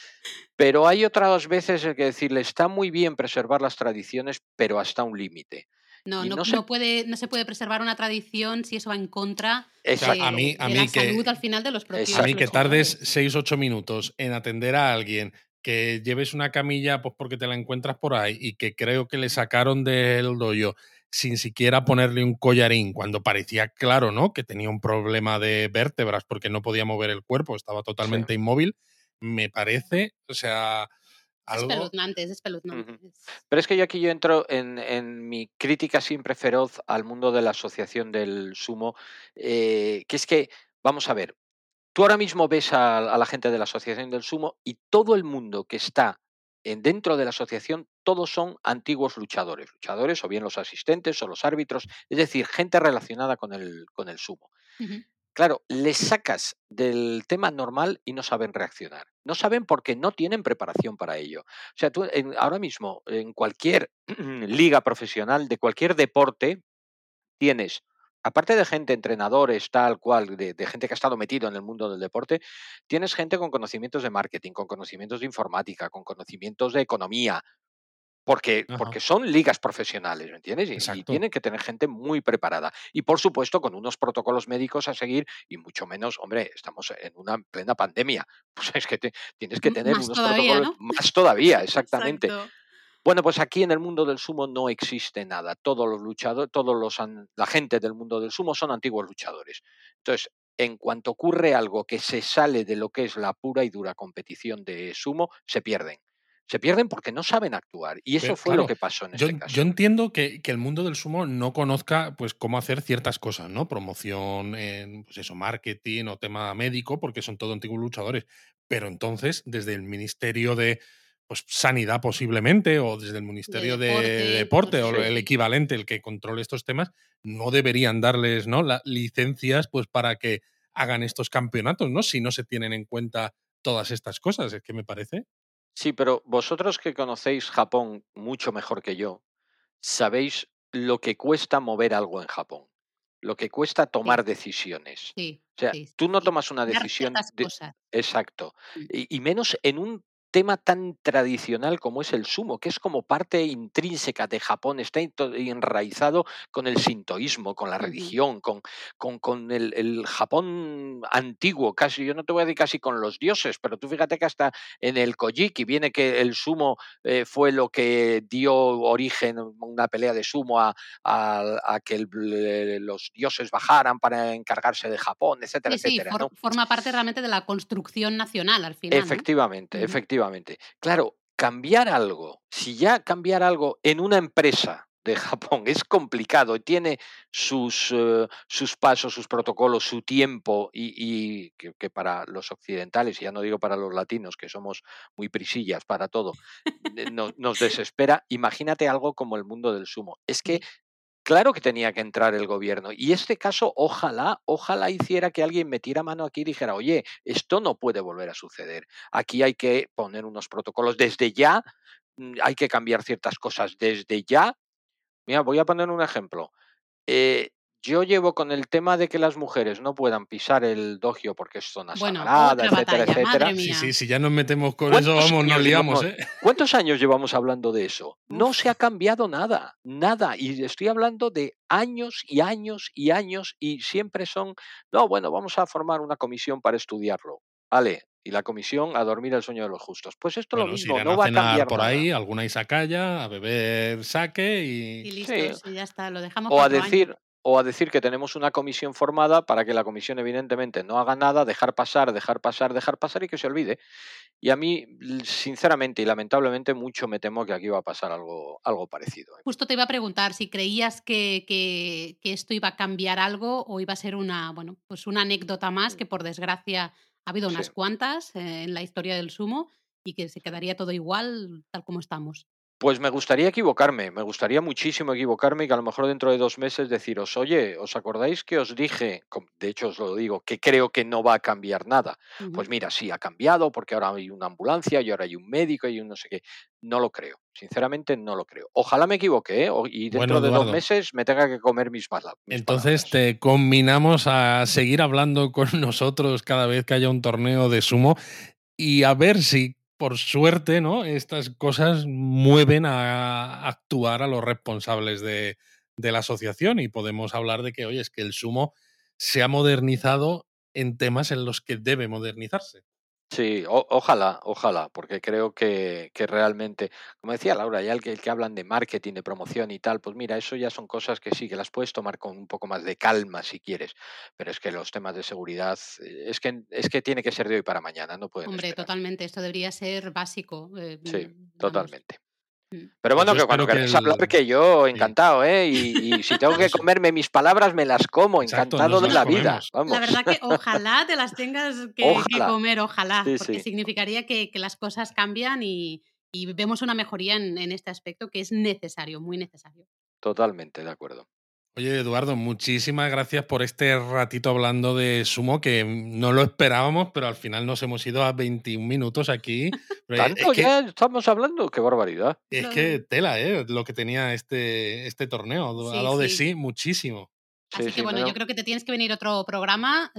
Pero hay otras veces que decirle, está muy bien preservar las tradiciones, pero hasta un límite. No, no, se... puede, no se puede preservar una tradición si eso va en contra de, a mí, a la salud al final de los propios. A mí que tardes 6-8 minutos en atender a alguien, que lleves una camilla pues porque te la encuentras por ahí y que creo que le sacaron del doyo sin siquiera ponerle un collarín, cuando parecía claro, ¿no? Que tenía un problema de vértebras porque no podía mover el cuerpo, estaba totalmente inmóvil. Me parece, o sea, es espeluznante, es espeluznante. Pero es que yo aquí yo entro en, mi crítica siempre feroz al mundo de la asociación del sumo, eh, que es que, vamos a ver, tú ahora mismo ves a, la gente de la asociación del sumo y todo el mundo que está en, dentro de la asociación, todos son antiguos luchadores, luchadores o bien los asistentes o los árbitros, es decir, gente relacionada con el, con el sumo. Claro, les sacas del tema normal y no saben reaccionar. No saben porque no tienen preparación para ello. O sea, tú ahora mismo en cualquier <clears throat> liga profesional de cualquier deporte tienes, aparte de gente, entrenadores, tal cual, de, de, gente que ha estado metido en el mundo del deporte, tienes gente con conocimientos de marketing, con conocimientos de informática, con conocimientos de economía, porque, porque son ligas profesionales, ¿me entiendes? Y, tienen que tener gente muy preparada. Y por supuesto, con unos protocolos médicos a seguir, y mucho menos, hombre, estamos en una plena pandemia. <laughs> Pues es que tienes que <laughs> tener unos protocolos más todavía, exactamente. Bueno, pues aquí en el mundo del sumo no existe nada. Todos los luchadores, todos los la gente del mundo del sumo son antiguos luchadores. Entonces, en cuanto ocurre algo que se sale de lo que es la pura y dura competición de sumo, se pierden se pierden porque no saben actuar. Y eso fue lo que pasó en este caso. Yo entiendo que, el mundo del sumo no conozca pues cómo hacer ciertas cosas, ¿no? Promoción en pues eso, marketing o tema médico, porque son todos antiguos luchadores. Pero entonces, desde el Ministerio de pues, Sanidad posiblemente, o desde el Ministerio de Deporte, o el equivalente, el que controle estos temas, no deberían darles ¿no? licencias pues, para que hagan estos campeonatos, ¿no? Si no se tienen en cuenta todas estas cosas. Es que me parece. Sí, pero vosotros que conocéis Japón mucho mejor que yo, sabéis lo que cuesta mover algo en Japón, lo que cuesta tomar decisiones. Sí, o sea, tú no tomas una decisión. Exacto. Mm. y, menos en un tema tan tradicional como es el sumo, que es como parte intrínseca de Japón, está enraizado con el sintoísmo, con la religión, con, con, con el, Japón antiguo, casi, yo no te voy a decir casi con los dioses, pero tú fíjate que hasta en el Kojiki viene que el sumo eh, fue lo que dio origen, una pelea de sumo a, a, que los dioses bajaran para encargarse de Japón, etcétera, etcétera. Forma parte realmente de la construcción nacional al final. Efectivamente, efectivamente efectivamente. Claro, cambiar algo, si ya cambiar algo en una empresa de <laughs> Japón es complicado y tiene sus, eh, sus pasos, sus protocolos, su tiempo y, que, para los occidentales, y ya no digo para los latinos, que somos muy prisillas para todo, eh, nos <laughs> desespera, imagínate algo como el mundo del sumo. Es que Claro que tenía que entrar el gobierno. Y este caso, ojalá, ojalá hiciera que alguien metiera mano aquí y dijera, oye, esto no puede volver a suceder. Aquí hay que poner unos protocolos desde ya, mm, hay que cambiar ciertas cosas desde ya. Mira, voy a poner un ejemplo. Eh, yo llevo con el tema de que las mujeres no puedan pisar el dogio porque es zona sagrada, etcétera, etcétera. Sí, sí, si ya nos metemos con eso, vamos, nos liamos, ¿eh? ¿Cuántos años llevamos hablando de eso? No se ha cambiado nada, nada. Y estoy hablando de años y años y años y siempre son, no, bueno, vamos a formar una comisión para estudiarlo. Vale, y la comisión a dormir el sueño de los justos. Pues esto lo mismo, no va a cambiar por ahí, alguna isacaya, a beber saque y... Y listo, ya está, lo dejamos O a decir, o a decir que tenemos una comisión formada para que la comisión evidentemente no haga nada, dejar pasar, dejar pasar, dejar pasar y que se olvide. Y a mí, sinceramente y lamentablemente, mucho me temo que aquí va a pasar algo, algo parecido. ¿eh? Justo te iba a preguntar si creías que, que, esto iba a cambiar algo o iba a ser una, bueno, pues una anécdota más que por desgracia ha habido unas cuantas eh, en la historia del sumo y que se quedaría todo igual tal como estamos. Pues me gustaría equivocarme, me gustaría muchísimo equivocarme y que a lo mejor dentro de dos meses deciros, oye, ¿os acordáis que os dije, de hecho os lo digo, que creo que no va a cambiar nada? Pues mira, sí, ha cambiado porque ahora hay una ambulancia y ahora hay un médico y un no sé qué. No lo creo, sinceramente no lo creo. Ojalá me equivoque ¿eh? y dentro de dos meses me tenga que comer mis balas. Entonces te combinamos a seguir hablando con <laughs> nosotros cada vez que haya un torneo de sumo y a ver si por suerte, ¿no? Estas cosas mueven a actuar a los responsables de, la asociación y podemos hablar de que, oye, es que el sumo se ha modernizado en temas en los que debe modernizarse. Sí, ojalá, ojalá, porque creo que, que, realmente, como decía Laura, ya el que, el que hablan de marketing, de promoción y tal, pues mira, eso ya son cosas que sí, que las puedes tomar con un poco más de calma si quieres, pero es que los temas de seguridad, eh, es que, es que tiene que ser de hoy para mañana, no pueden Hombre, totalmente, esto debería ser básico. Eh, sí, mm, totalmente. Mm. Pero bueno, que cuando queréis hablar, que yo encantado, ¿eh? Y, si tengo que <laughs> comerme mis palabras, me las como, encantado de la vida. La verdad que <laughs> ojalá te las tengas que, comer, ojalá, porque significaría que, las cosas cambian y, vemos una mejoría en, en este aspecto que es necesario, muy necesario. Totalmente, de acuerdo. Oye, Eduardo, muchísimas gracias por este ratito hablando de sumo que no lo esperábamos, pero al final nos hemos ido a 21 minutos aquí. <laughs> ¿Tanto ya estamos hablando? ¡Qué barbaridad! Es que tela, ¿eh? Lo que tenía este, este torneo. ha dado de sí muchísimo. Así que bueno, yo creo que te tienes que venir otro programa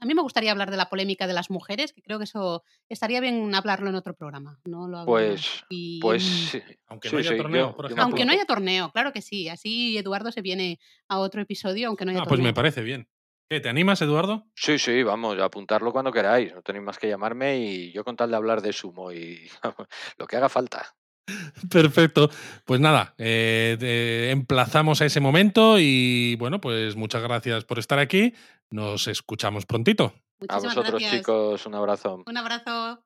a mí me gustaría hablar de la polémica de las mujeres, que creo que eso estaría bien hablarlo en otro programa. ¿no? Lo pues, pues aunque no haya torneo, Aunque no haya torneo, claro que sí. Así Eduardo se viene a otro episodio, aunque no haya ah, torneo. Pues me parece bien. ¿Qué, ¿Te animas, Eduardo? Sí, sí, vamos, a apuntarlo cuando queráis. No tenéis más que llamarme y yo con tal de hablar de sumo y <laughs> lo que haga falta. <laughs> Perfecto. Pues nada, eh, emplazamos a ese momento y bueno, pues muchas gracias por estar aquí. Nos escuchamos prontito. a vosotros, chicos, un abrazo. Un abrazo.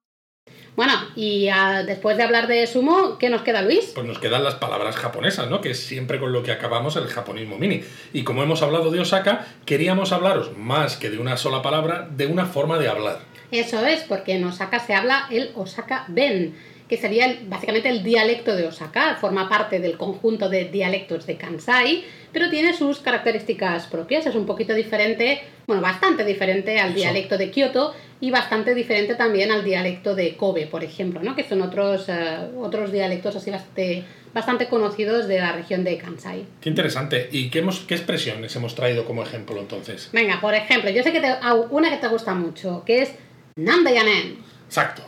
Bueno, y después de hablar de sumo, ¿qué nos queda, Luis? Pues nos quedan las palabras japonesas, ¿no? Que es siempre con lo que acabamos el japonismo mini. Y como hemos hablado de Osaka, queríamos hablaros más que de una sola palabra, de una forma de hablar. Eso es, porque en Osaka se habla el Osaka Ben que sería básicamente el dialecto de Osaka, forma parte del conjunto de dialectos de Kansai, pero tiene sus características propias, es un poquito diferente, bueno, bastante diferente al dialecto de Kioto y bastante diferente también al dialecto de Kobe, por ejemplo, ¿no? que son otros, eh, otros dialectos así bastante, bastante conocidos de la región de Kansai. Qué interesante. ¿Y qué, hemos, qué expresiones hemos traído como ejemplo entonces? Venga, por ejemplo, yo sé que te, una que te gusta mucho, que es Nandayanen. Exacto.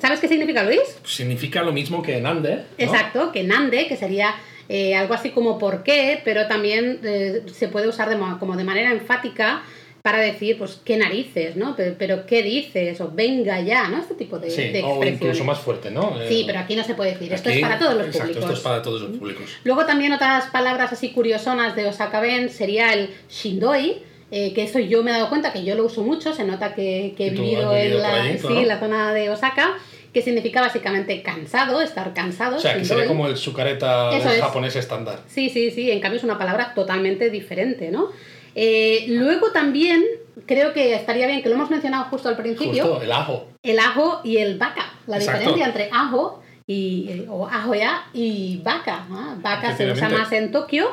¿Sabes qué significa, Luis? Significa lo mismo que Nande. Exacto, que Nande, que sería eh, algo así como por qué, pero también eh, se puede usar de, como de manera enfática para decir, pues, qué narices, ¿no? Pero, qué dices, o venga ya, ¿no? Este tipo de, sí, O incluso más fuerte, ¿no? Sí, pero aquí no se puede decir. esto es para todos los exacto, Esto es para todos los públicos. Luego también otras palabras así curiosonas de Osaka Ben sería el shindoi, eh, que eso yo me he dado cuenta que yo lo uso mucho, se nota que, he vivido, en la, zona de Osaka, que significa básicamente cansado, estar cansado. O sea, que sería como el sukareta japonés estándar. Sí, sí, sí, en cambio es una palabra totalmente diferente, ¿no? Eh, luego también creo que estaría bien, que lo hemos mencionado justo al principio. Justo, el ajo. El ajo y el vaca. La diferencia entre ajo y, o ajo ya y vaca. Vaca se usa más en Tokio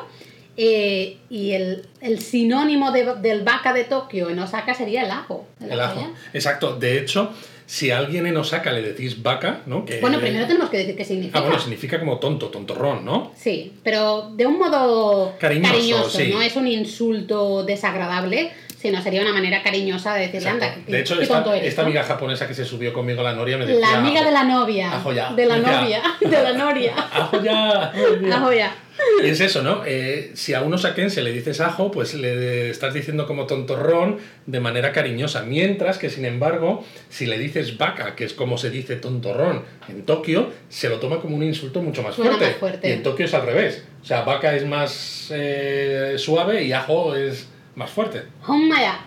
eh, y el, sinónimo del vaca de Tokio en Osaka sería el ajo. El, ajo, exacto. De hecho, si a alguien en Osaka le decís vaca, ¿no? Que, bueno, primero tenemos que decir qué significa. Ah, bueno, significa como tonto, tontorrón, ¿no? Sí, pero de un modo cariñoso, no es un insulto desagradable, sino sería una manera cariñosa de decirle, Exacto. anda, qué- De hecho, qué esta, tonto eres, esta ¿no? amiga japonesa que se subió conmigo a la noria me decía... La amiga de la novia. Ajo ya. De la novia. <laughs> De la noria. ¡Ajo ya! ajo ya". Y es eso, ¿no? Eh, si a uno saquense le dices ajo, pues le estás diciendo como tontorrón de manera cariñosa. Mientras que, sin embargo, si le dices vaca, que es como se dice tontorrón en Tokio, se lo toma como un insulto mucho más Suena fuerte. más fuerte. Y en Tokio es al revés. O sea, vaca es más eh, suave y ajo es más fuerte. Homaya.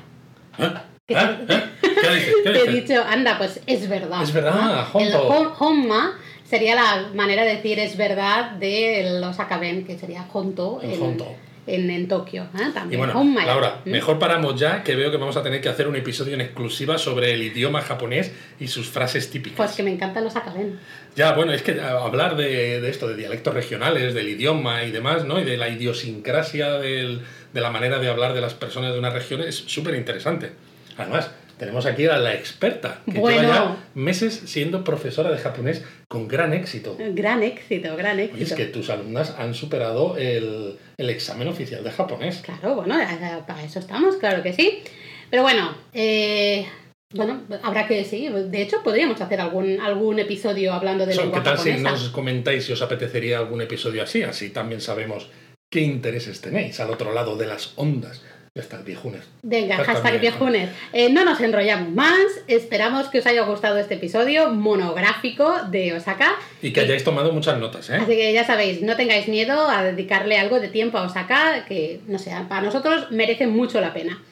¿Eh? ¿Eh? ¿Eh? ¿Qué dices? ¿Qué <laughs> Te he dicho, anda, pues es verdad. Es verdad, ¿no? El honma sería la manera de decir es verdad de los akaben, que sería honto El en, honto. en, en Tokio. ¿eh? Y También. bueno, honmaya. Laura, ¿Mm? mejor paramos ya, que veo que vamos a tener que hacer un episodio en exclusiva sobre el idioma japonés y sus frases típicas. Pues que me encantan los akaben. Ya, bueno, es que hablar de, de esto, de dialectos regionales, del idioma y demás, ¿no? Y de la idiosincrasia del- de la manera de hablar de las personas de una región es súper interesante. Además, tenemos aquí a la experta, que Bueno. lleva ya meses siendo profesora de japonés con gran éxito. Gran éxito, gran éxito. Oye, es que tus alumnas han superado el, el examen oficial de japonés. Claro, bueno, eh, para eso estamos, claro que sí. Pero bueno, eh, bueno, habrá que sí. De hecho, podríamos hacer algún, algún episodio hablando de So, lengua ¿Qué tal si japonesa. nos comentáis si os apetecería algún episodio así? Así también sabemos qué intereses tenéis al otro lado de las ondas. Está, viejunes. Venga, hashtag también. viejunes. Eh, no nos enrollamos más. Esperamos que os haya gustado este episodio monográfico de Osaka. Y que hayáis tomado muchas notas, ¿eh? Así que ya sabéis, no tengáis miedo a dedicarle algo de tiempo a Osaka, que no sé, para nosotros merece mucho la pena.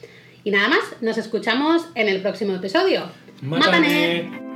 Y nada más, nos escuchamos en el próximo episodio. ¡Mátane!